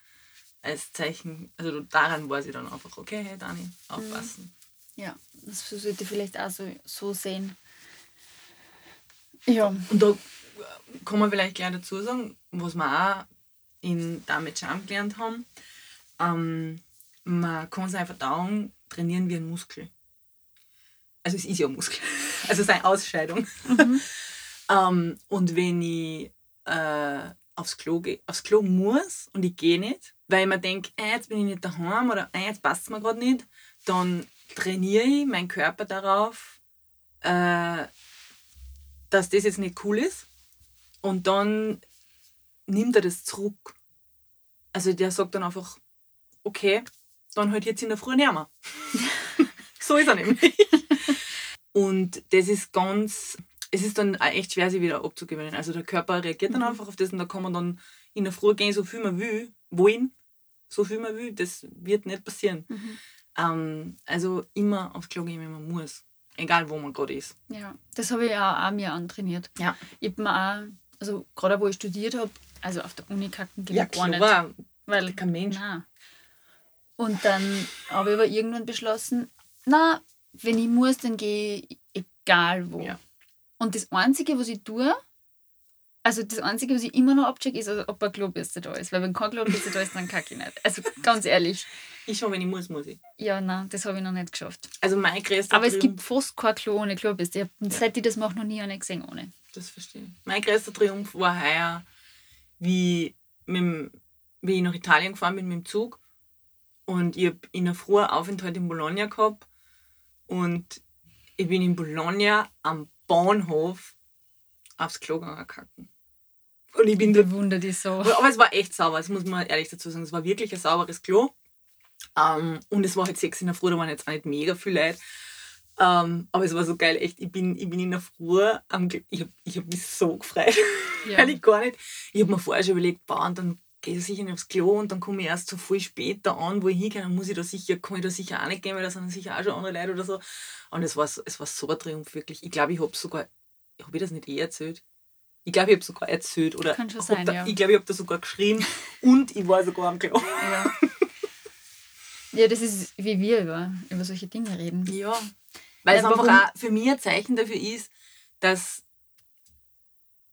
als Zeichen. Also daran weiß ich dann einfach, okay, hey Dani, aufpassen. Ja, das sollte ich vielleicht auch so, so sehen. Ja. Und da kann man vielleicht gleich dazu sagen, was wir auch in Damit Charm gelernt haben, ähm, man kann seine Verdauung trainieren wie ein Muskel. Also es ist ja ein Muskel. Also seine Ausscheidung. ähm, und wenn ich äh, aufs, Klo aufs Klo muss und ich gehe nicht, weil ich mir denke, äh, jetzt bin ich nicht daheim oder äh, jetzt passt es mir gerade nicht, dann trainiere ich meinen Körper darauf, äh, dass das jetzt nicht cool ist. Und dann nimmt er das zurück. Also der sagt dann einfach, okay, dann halt jetzt in der Früh nicht mehr. so ist er nämlich. Und das ist ganz, es ist dann echt schwer, sich wieder abzugewöhnen. Also der Körper reagiert dann Mhm. einfach auf das und da kann man dann in der Früh gehen, so viel man will, wollen, so viel man will, das wird nicht passieren. Mhm. Ähm, also immer aufs Klo gehen, wenn man muss. Egal, wo man gerade ist. Ja, das habe ich auch, auch mir antrainiert. Ja. Ich habe mir auch, also gerade wo ich studiert habe, also auf der Uni kacken geht gar nicht. klar. Weil, Kein Mensch. Nein. Und dann habe ich aber irgendwann beschlossen, na, wenn ich muss, dann gehe ich egal wo. Ja. Und das Einzige, was ich tue, also das Einzige, was ich immer noch abchecke, ist, also, ob eine Klobürste da ist. Weil wenn keine Klobürste da ist, dann kacke ich nicht. Also ganz ehrlich. Ich schon, wenn ich muss, muss ich. Ja, nein, das habe ich noch nicht geschafft. Also mein größter Aber es Triumph, gibt fast kein Klo ohne Klobürste. Ich hab, seit ich das mache, noch nie eine gesehen ohne. das verstehe ich. Mein größter Triumph war heuer, wie, mit, dem- wie ich nach Italien gefahren bin mit dem Zug und ich habe in der Früh Aufenthalt in Bologna gehabt und ich bin in Bologna am Bahnhof aufs Klo gegangen kacken. Und ich bin Bewundere dich so. Aber es war echt sauber, das muss man ehrlich dazu sagen. Es war wirklich ein sauberes Klo. Ähm, und es war halt sechs in der Früh, da waren jetzt auch nicht mega viele Leute. Ähm, aber es war so geil, echt. Ich bin, ich bin in der Früh, am, ich habe ich hab mich so gefreut. Ja. Weil ich gar nicht. Ich habe mir vorher schon überlegt, boah, und dann gehe ich sicher nicht aufs Klo und dann komme ich erst so viel später an, wo ich hingehe, dann muss ich da sicher, kann ich da sicher auch nicht gehen, weil da sind sicher auch schon andere Leute oder so. Und es war, es war so ein Triumph, wirklich. Ich glaube, ich habe sogar, habe ich das nicht eh erzählt? Ich glaube, ich habe sogar erzählt. Oder Kann schon sein, da, ja. Ich glaube, ich habe da sogar geschrien und ich war sogar am Klo. Ja. ja, das ist wie wir über, über solche Dinge reden. Ja. Weil es einfach auch für mich ein Zeichen dafür ist, dass,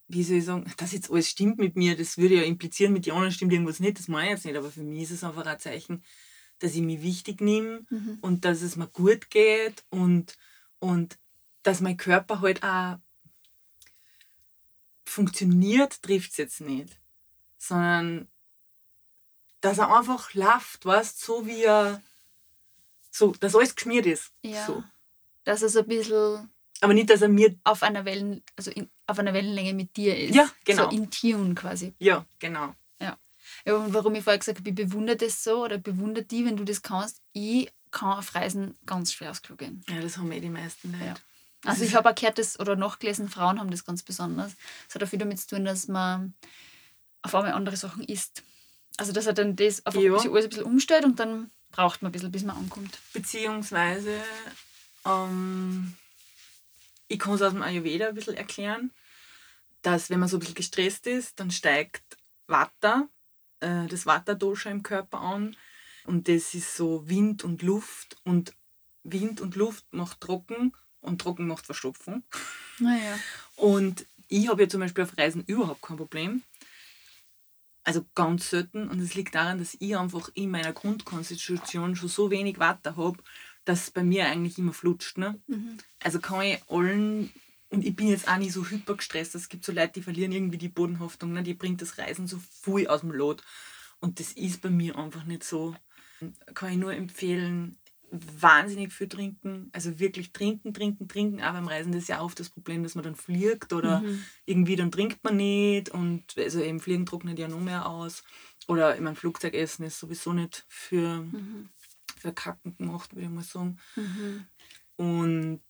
wie soll ich sagen, dass jetzt alles stimmt mit mir, das würde ja implizieren, mit den anderen stimmt irgendwas nicht, das meine ich jetzt nicht, aber für mich ist es einfach ein Zeichen, dass ich mich wichtig nehme Mhm. und dass es mir gut geht und, und dass mein Körper halt auch funktioniert, trifft es jetzt nicht, sondern dass er einfach läuft, weißt so wie er, so, dass alles geschmiert ist. Ja. So. Dass er so ein bisschen Aber nicht, dass er mir. auf einer Wellen, also in, auf einer Wellenlänge mit dir ist. Ja, genau. So in Tune quasi. Ja, genau. Ja, und warum ich vorher gesagt habe, ich bewundere das so oder bewundere die, wenn du das kannst. Ich kann auf Reisen ganz schwer aufs Klo gehen. Ja, das haben eh die meisten Leute. Ja. Also ich habe auch gehört, dass, oder nachgelesen, Frauen haben das ganz besonders. Das hat auch viel damit zu tun, dass man auf einmal andere Sachen isst. Also dass er dann das einfach Ja. sich alles ein bisschen umstellt und dann braucht man ein bisschen, bis man ankommt. Beziehungsweise, ähm, ich kann es aus dem Ayurveda ein bisschen erklären, dass wenn man so ein bisschen gestresst ist, dann steigt Vata, äh, das Vata-Dosha im Körper an. Und das ist so Wind und Luft. Und Wind und Luft macht trocken und trocken macht Verstopfung. Naja. Und ich habe ja zum Beispiel auf Reisen überhaupt kein Problem. Also ganz selten. Und es liegt daran, dass ich einfach in meiner Grundkonstitution schon so wenig Wasser habe, dass es bei mir eigentlich immer flutscht. Ne? Mhm. Also kann ich allen, und ich bin jetzt auch nicht so hypergestresst, es gibt so Leute, die verlieren irgendwie die Bodenhaftung, ne? die bringt das Reisen so viel aus dem Lot. Und das ist bei mir einfach nicht so. Kann ich nur empfehlen, wahnsinnig viel trinken. Also wirklich trinken, trinken, trinken. Aber beim Reisen ist ja oft das Problem, dass man dann fliegt oder Mhm. irgendwie dann trinkt man nicht. Und also eben Fliegen trocknet ja noch mehr aus. Oder ich mein Flugzeugessen ist sowieso nicht für, Mhm. für Kacken gemacht, würde ich mal sagen. Mhm. Und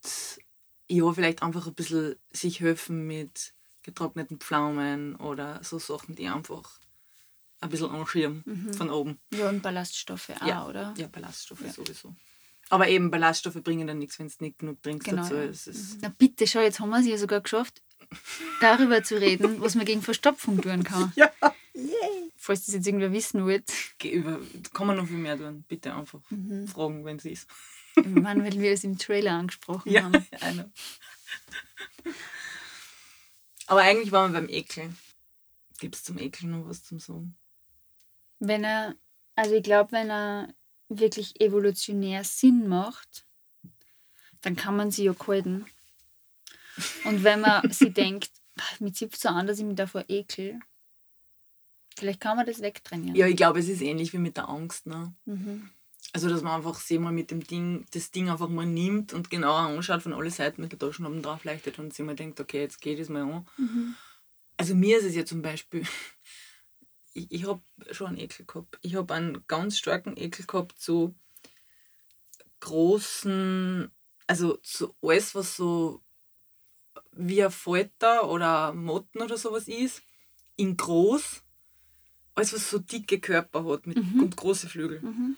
ja, vielleicht einfach ein bisschen sich helfen mit getrockneten Pflaumen oder so Sachen, die einfach ein bisschen anschieben Mhm. von oben. Ja, und Ballaststoffe auch, Ja. oder? Ja, Ballaststoffe Ja. sowieso. Aber eben Ballaststoffe bringen dann nichts, wenn du nicht genug trinkst Genau. dazu. Es ist, Na bitte, schau, jetzt haben wir es ja sogar geschafft, darüber zu reden, was man gegen Verstopfung tun kann. Ja. Falls das jetzt irgendwer wissen über, kann man noch viel mehr tun. Bitte einfach Mhm. fragen, wenn es ist. Ich meine, weil wir es im Trailer angesprochen Ja, haben. einer. Aber eigentlich waren wir beim Ekel. Gibt es zum Ekel noch was zum Sagen? Wenn er, also ich glaube, wenn er wirklich evolutionär Sinn macht, dann kann man sie ja halten. Und wenn man sich denkt, mit zipft so an, dass ich mich davor ekel, vielleicht kann man das wegtrainieren. Ja, ich glaube, es ist ähnlich wie mit der Angst. Ne? Mhm. Also, dass man einfach sich mal mit dem Ding, das Ding einfach mal nimmt und genauer anschaut von alle Seiten mit der Taschenlampe drauf leuchtet und sich mal denkt, okay, jetzt geht es mal an. Mhm. Also mir ist es ja zum Beispiel, ich, ich habe schon einen Ekel gehabt. Ich habe einen ganz starken Ekel gehabt zu großen, also zu alles, was so wie ein Falter oder Motten oder sowas ist, in groß. Alles, was so dicke Körper hat mit, Mhm. und große Flügel. Mhm.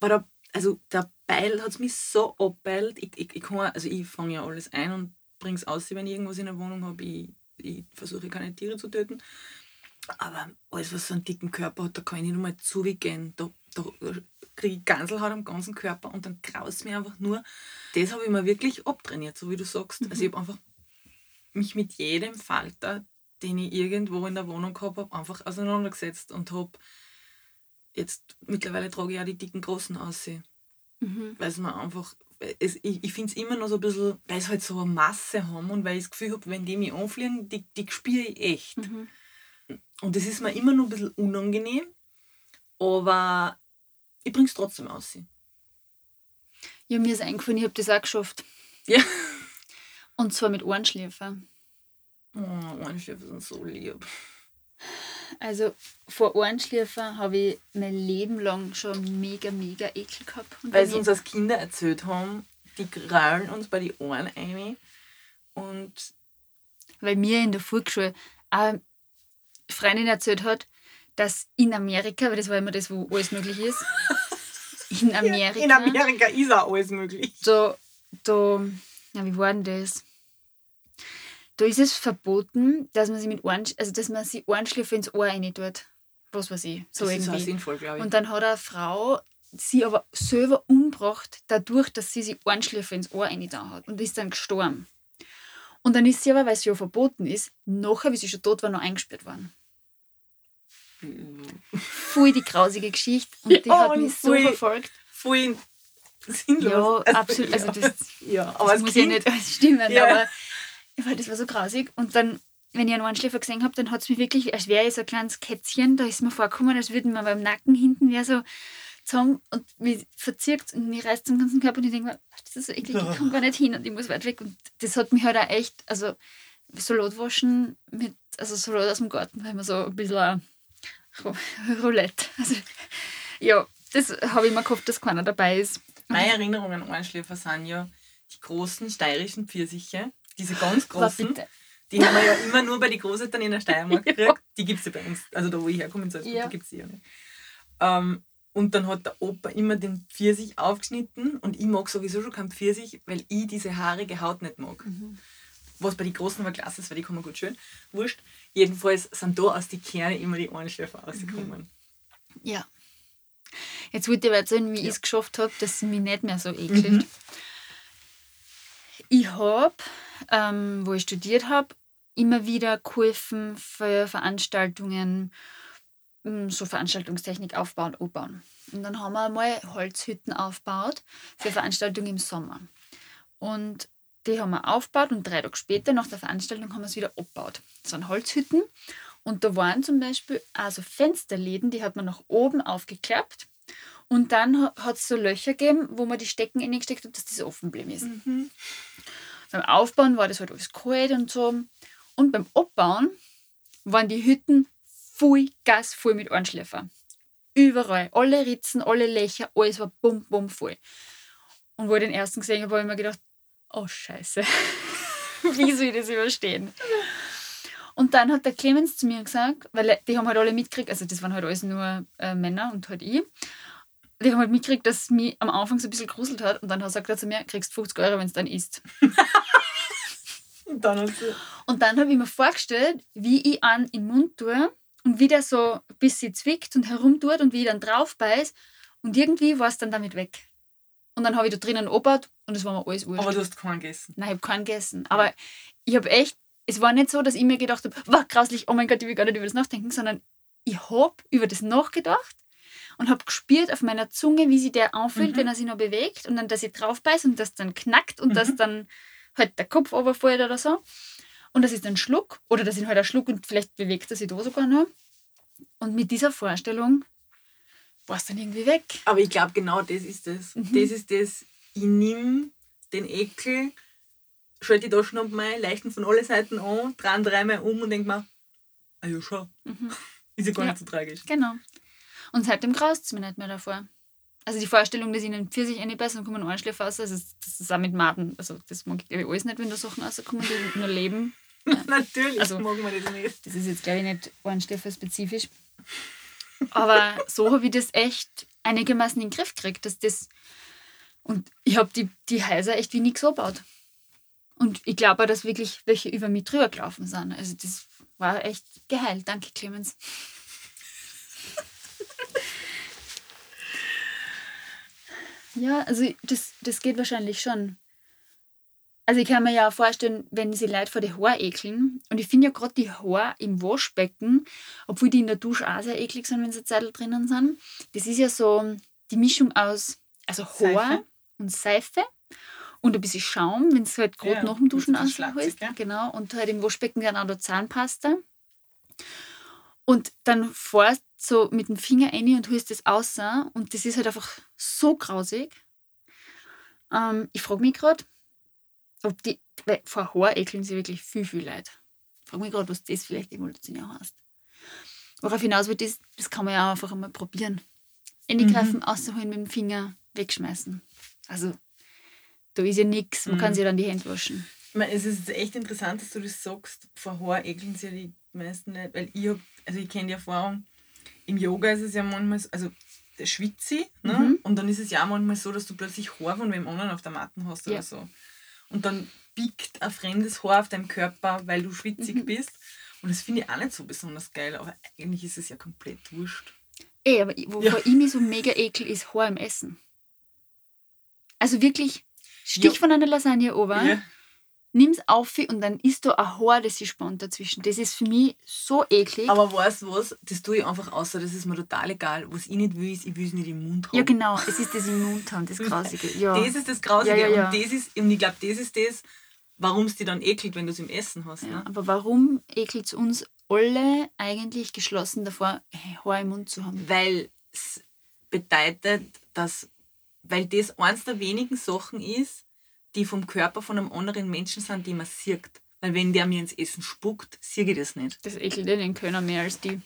Aber der, also der Beil hat es mich so abbeilt. Ich, ich, ich, kann, also ich fange ja alles ein und bringe es aus, wenn ich irgendwas in der Wohnung habe. Ich, ich versuche keine Tiere zu töten. Aber alles, was so einen dicken Körper hat, da kann ich nicht einmal zugehen. Da, da kriege ich Ganselhaut am ganzen Körper und dann graust es mir einfach nur. Das habe ich mir wirklich abtrainiert, so wie du sagst. Also ich habe einfach mich mit jedem Falter, den ich irgendwo in der Wohnung gehabt habe, einfach auseinandergesetzt und habe jetzt mittlerweile trage ich auch die dicken Großen aus, Mhm. weil es mir einfach, es, ich, ich finde es immer noch so ein bisschen, weil es halt so eine Masse haben und weil ich das Gefühl habe, wenn die mich anfliegen, die, die spüre ich echt. Mhm. Und das ist mir immer noch ein bisschen unangenehm, aber ich bringe es trotzdem aus. Ja, mir ist eingefallen, ich habe das auch geschafft. Ja. Und zwar mit Ohrenschläfer. Oh, Ohrenschläfer sind so lieb. Also vor Ohrenschläfer habe ich mein Leben lang schon mega, mega Ekel gehabt. Und Weil sie uns als Kinder erzählt haben, die krallen uns bei die Ohren ein und weil mir in der Volksschule eine Freundin erzählt hat, dass in Amerika, weil das war immer das, wo alles möglich ist, in Amerika. In Amerika ist auch alles möglich. Da, da, ja, wie war denn das? Da ist es verboten, dass man sich mit Ohren, also dass man sich Ohrenschläfer ins Ohr rein tut. Was weiß ich. So das irgendwie. ist auch sinnvoll, glaube ich. Und dann hat eine Frau sie aber selber umgebracht, dadurch, dass sie sich Ohrenschläfer ins Ohr reingetan hat und ist dann gestorben. Und dann ist sie aber, weil es ja verboten ist, nachher, wie sie schon tot war, noch eingesperrt worden. Voll die grausige Geschichte und die Ja, hat und mich so voll- verfolgt. Voll sinnlos. Ja, absolut. Also das, ja, das aber es muss ja nicht stimmen, Ja. aber weil das war so grausig. Und dann, wenn ich einen Ohrenschläfer gesehen habe, dann hat es mich wirklich, als wäre ich so ein kleines Kätzchen, da ist mir vorgekommen, als würde mir beim Nacken hinten wäre so zusammen und mich verzirkt und mich reißt am ganzen Körper und ich denke mir, das ist so eklig, ich komme gar nicht hin und ich muss weit weg. Und das hat mich halt auch echt, also Salat waschen mit, also Salat aus dem Garten, weil man so ein bisschen Roulette. Also, ja, das habe ich mir gehofft, dass keiner dabei ist. meine Erinnerungen an Ohrenschläfer sind ja die großen steirischen Pfirsiche. Diese ganz großen. Die haben wir ja immer nur bei den Großeltern in der Steiermark Ja. gekriegt. Die gibt es ja bei uns. Also da, wo ich herkomme, in Salzburg, Ja. die gibt es ja nicht. Ähm, und dann hat der Opa immer den Pfirsich aufgeschnitten und ich mag sowieso schon keinen Pfirsich, weil ich diese haarige Haut nicht mag. Mhm. Was bei den Großen war klasse, ist, weil die kommen gut schön. Wurscht. Jedenfalls sind da aus den Kernen immer die Ohrenschläfer Mhm. rausgekommen. Ja. Jetzt wollte ich erzählen, wie ich es geschafft habe, dass sie mich nicht mehr so ekelt. Mhm. Ich habe, ähm, wo ich studiert habe, immer wieder geholfen für Veranstaltungen, m, so Veranstaltungstechnik aufbauen, umbauen. Und dann haben wir mal Holzhütten aufgebaut für Veranstaltungen im Sommer. Und die haben wir aufgebaut und drei Tage später, nach der Veranstaltung, haben wir es wieder abgebaut. Das waren Holzhütten. Und da waren zum Beispiel also Fensterläden, die hat man nach oben aufgeklappt. Und dann hat es so Löcher gegeben, wo man die Stecken reingesteckt hat, dass das offen geblieben ist. Beim Aufbauen war das halt alles kalt und so. Und beim Abbauen waren die Hütten voll Gas voll mit Ohrenschläfer. Überall. Alle Ritzen, alle Löcher, alles war bum, bum voll. Und wo ich den ersten gesehen habe, habe ich mir gedacht, oh Scheiße, wie soll ich das überstehen? Und dann hat der Clemens zu mir gesagt, weil die haben halt alle mitgekriegt, also das waren halt alles nur äh, Männer und halt ich. Die haben halt mitgekriegt, dass es mich am Anfang so ein bisschen gruselt hat. Und dann sagt er zu mir, kriegst 50 Euro, wenn es dann isst. Und dann. Und dann habe ich mir vorgestellt, wie ich an in den Mund tue und wie der so ein bisschen zwickt und herumtut und wie ich dann drauf beiß. Und irgendwie war es dann damit weg. Und dann habe ich da drinnen angebaut und es war mir alles wurscht. Aber du hast keinen gegessen. Nein, ich habe keinen gegessen. Aber ich habe echt, es war nicht so, dass ich mir gedacht habe, wow, grauslich, oh mein Gott, ich will gar nicht über das nachdenken, sondern ich habe über das nachgedacht und habe gespürt auf meiner Zunge, wie sich der anfühlt, Mhm. wenn er sich noch bewegt und dann, dass ich drauf beiß und das dann knackt und Mhm. dass dann halt der Kopf runterfällt oder so. Und das ist ein Schluck oder das ist halt ein Schluck und vielleicht bewegt er sich da sogar noch. Und mit dieser Vorstellung war es dann irgendwie weg. Aber ich glaube, genau das ist das. Mhm. Das ist das, ich nehme den Ekel, schalte die Taschenlampe ein, leichten von alle Seiten an, dran dreimal um und denke mir, ah ja, schau, Mhm. ist ja gar Ja. nicht so tragisch. Genau. Und seitdem graust es mir nicht mehr davor. Also die Vorstellung, dass ich einen Pfirsich reinbeiße und kommen Ohrenschläfer raus, also das ist auch mit Maden. Also das mag ich glaube ich alles nicht, wenn da Sachen rauskommen, die nur leben. Natürlich Also- mag man das nicht. Das ist jetzt glaube ich nicht Ohrenschläfer spezifisch. Aber so habe ich das echt einigermaßen in den Griff gekriegt, dass das und ich habe die, die Häuser echt wie nichts angebaut. Und ich glaube auch, dass wirklich welche über mich drüber gelaufen sind. Also das war echt geheilt. Danke, Clemens. Ja, also das, das geht wahrscheinlich schon. Also ich kann mir ja auch vorstellen, wenn sie Leute vor die Haare ekeln. Und ich finde ja gerade die Haare im Waschbecken, obwohl die in der Dusche auch sehr eklig sind, wenn sie Zettel drinnen sind. Das ist ja so die Mischung aus also Haar Seife. und Seife und ein bisschen Schaum, wenn es halt gerade Ja, nach dem Duschen ist ja. Genau. Und halt im Waschbecken dann auch noch Zahnpasta. Und dann fährst so mit dem Finger rein und holst das raus. Und das ist halt einfach so grausig. Ähm, ich frage mich gerade, ob die, weil vor Haar ekeln sie wirklich viel, viel Leid. Ich frage mich gerade, was das vielleicht evolutionär heißt. Worauf hinaus wird, das, das kann man ja auch einfach einmal probieren. Eingreifen, mhm. rausholen mit dem Finger, wegschmeißen. Also, da ist ja nichts, man kann Mhm. sich dann die Hände waschen. Ich meine, es ist echt interessant, dass du das sagst. Vor Haar ekeln sie ja die meisten nicht, weil ich hab, also ich kenne die Erfahrung, im Yoga ist es ja manchmal, so- also der schwitze ne? Mhm. und dann ist es ja auch manchmal so, dass du plötzlich Haar von wem anderen auf der Matte hast oder Ja. so. Und dann biegt ein fremdes Haar auf deinem Körper, weil du schwitzig Mhm. bist. Und das finde ich auch nicht so besonders geil, aber eigentlich ist es ja komplett wurscht. Ey, aber wovor Ja. ich mich so mega ekel, ist Haar im Essen. Also wirklich, stich Ja. von einer Lasagne over, Ja. Nimm's auf und dann ist da ein Haar, das sich spannt dazwischen. Das ist für mich so eklig. Aber weißt du was? Das tue ich einfach außer, das ist mir total egal. Was ich nicht will, ist, ich will es nicht im Mund haben. ja, genau, es ist das im Mund haben, das Grausige. Ja. Das ist das Grausige. Ja, ja, ja. Und, das ist, und ich glaube, das ist das, warum es dich dann ekelt, wenn du es im Essen hast. ja. Ne? Aber warum ekelt es uns alle eigentlich geschlossen davor, Haar im Mund zu haben? Weil es bedeutet, dass, weil das eins der wenigen Sachen ist, die vom Körper von einem anderen Menschen sind, die man sieht. Weil wenn der mir ins Essen spuckt, sehe ich das nicht. Das ekelt den Kölner mehr als die.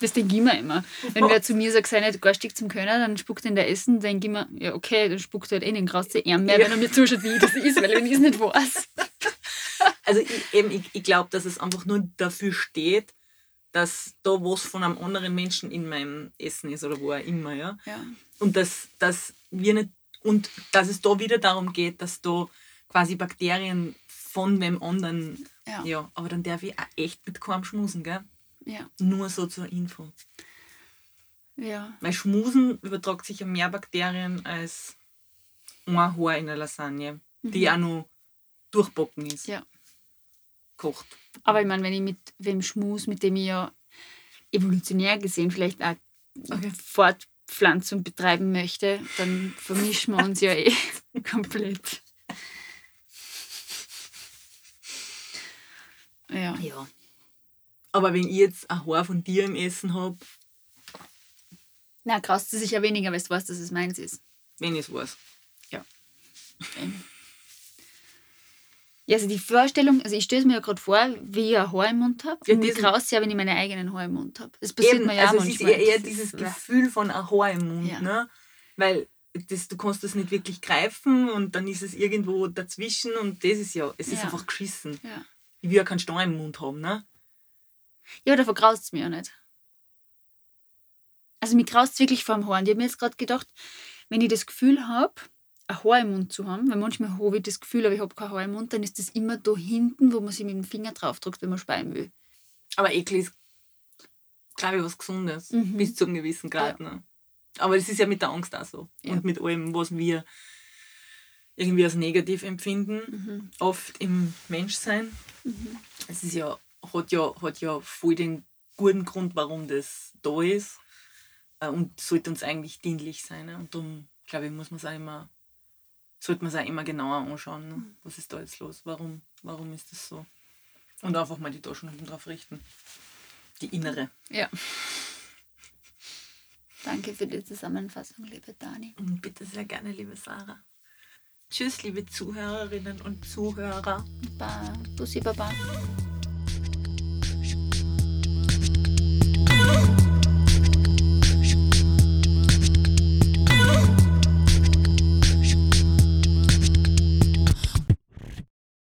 Das denke ich mir immer. Wenn wer zu mir sagt, sei nicht garstig zum Kölner, dann spuckt er in der Essen, denke ich mir, ja okay, dann spuckt er halt eh den graue Arm mehr, Ja. wenn er mir zuschaut, wie ich das ist, weil wenn ich es nicht weiß. Also ich, eben, ich, ich glaube, dass es einfach nur dafür steht, dass da was von einem anderen Menschen in meinem Essen ist oder wo auch immer, ja. Ja. Und dass, dass wir nicht und dass es da wieder darum geht, dass da quasi Bakterien von wem anderen, Ja. ja, aber dann darf ich auch echt mit keinem schmusen, gell? Ja. Nur so zur Info. Ja. Weil Schmusen übertragt sich ja mehr Bakterien als ein Haar in der Lasagne, die auch noch durchbocken ist. Ja. Kocht. Aber ich meine, wenn ich mit wem schmus, mit dem ich ja evolutionär gesehen vielleicht auch Fortpflanzung betreiben möchte, dann vermischen wir uns ja eh komplett. Ja. Ja. Aber wenn ich jetzt ein Haar von dir im Essen habe, Na, graust du sicher weniger, weil du weißt, dass es meins ist. wenn ich es weiß. Ähm. Ja, also die Vorstellung, also ich stelle es mir ja gerade vor, wie ich ein Haar im Mund habe. Ja, und diesen- graust ja, wenn ich meine eigenen Haare im Mund habe. Das passiert Eben, mir ja also auch es ist manchmal. eher, eher dieses ist- Gefühl von ein Haar im Mund, Ja. ne? Weil das, du kannst das nicht wirklich greifen und dann ist es irgendwo dazwischen und das ist ja, es ist Ja. einfach geschissen. Ja. Ich will ja keinen Stein im Mund haben, ne? Ja, aber davor graust es mir ja nicht. Also mir graust es wirklich vor dem Haar. Und ich habe mir jetzt gerade gedacht, wenn ich das Gefühl habe, ein Haar im Mund zu haben, weil manchmal habe ich das Gefühl, aber ich habe kein Haar im Mund, dann ist das immer da hinten, wo man sich mit dem Finger draufdrückt, wenn man speien will. Aber Ekel ist, glaube ich, was Gesundes. Mhm. Bis zu einem gewissen Grad. Ne? Aber das ist ja mit der Angst auch so. Ja. Und mit allem, was wir irgendwie als negativ empfinden, Mhm. oft im Menschsein. Es ist ja, hat ja, hat ja voll den guten Grund, warum das da ist. Äh, Und sollte uns eigentlich dienlich sein. Ne? Und darum, glaube ich, muss man es auch immer, sollte man sich auch immer genauer anschauen. Ne? Mhm. Was ist da jetzt los? Warum, warum ist das so? Und einfach mal die Taschen unten drauf richten. Die innere. Ja. Danke für die Zusammenfassung, liebe Dani. Und bitte sehr gerne, liebe Sarah. Tschüss, liebe Zuhörerinnen und Zuhörer. Ba, bussi, baba.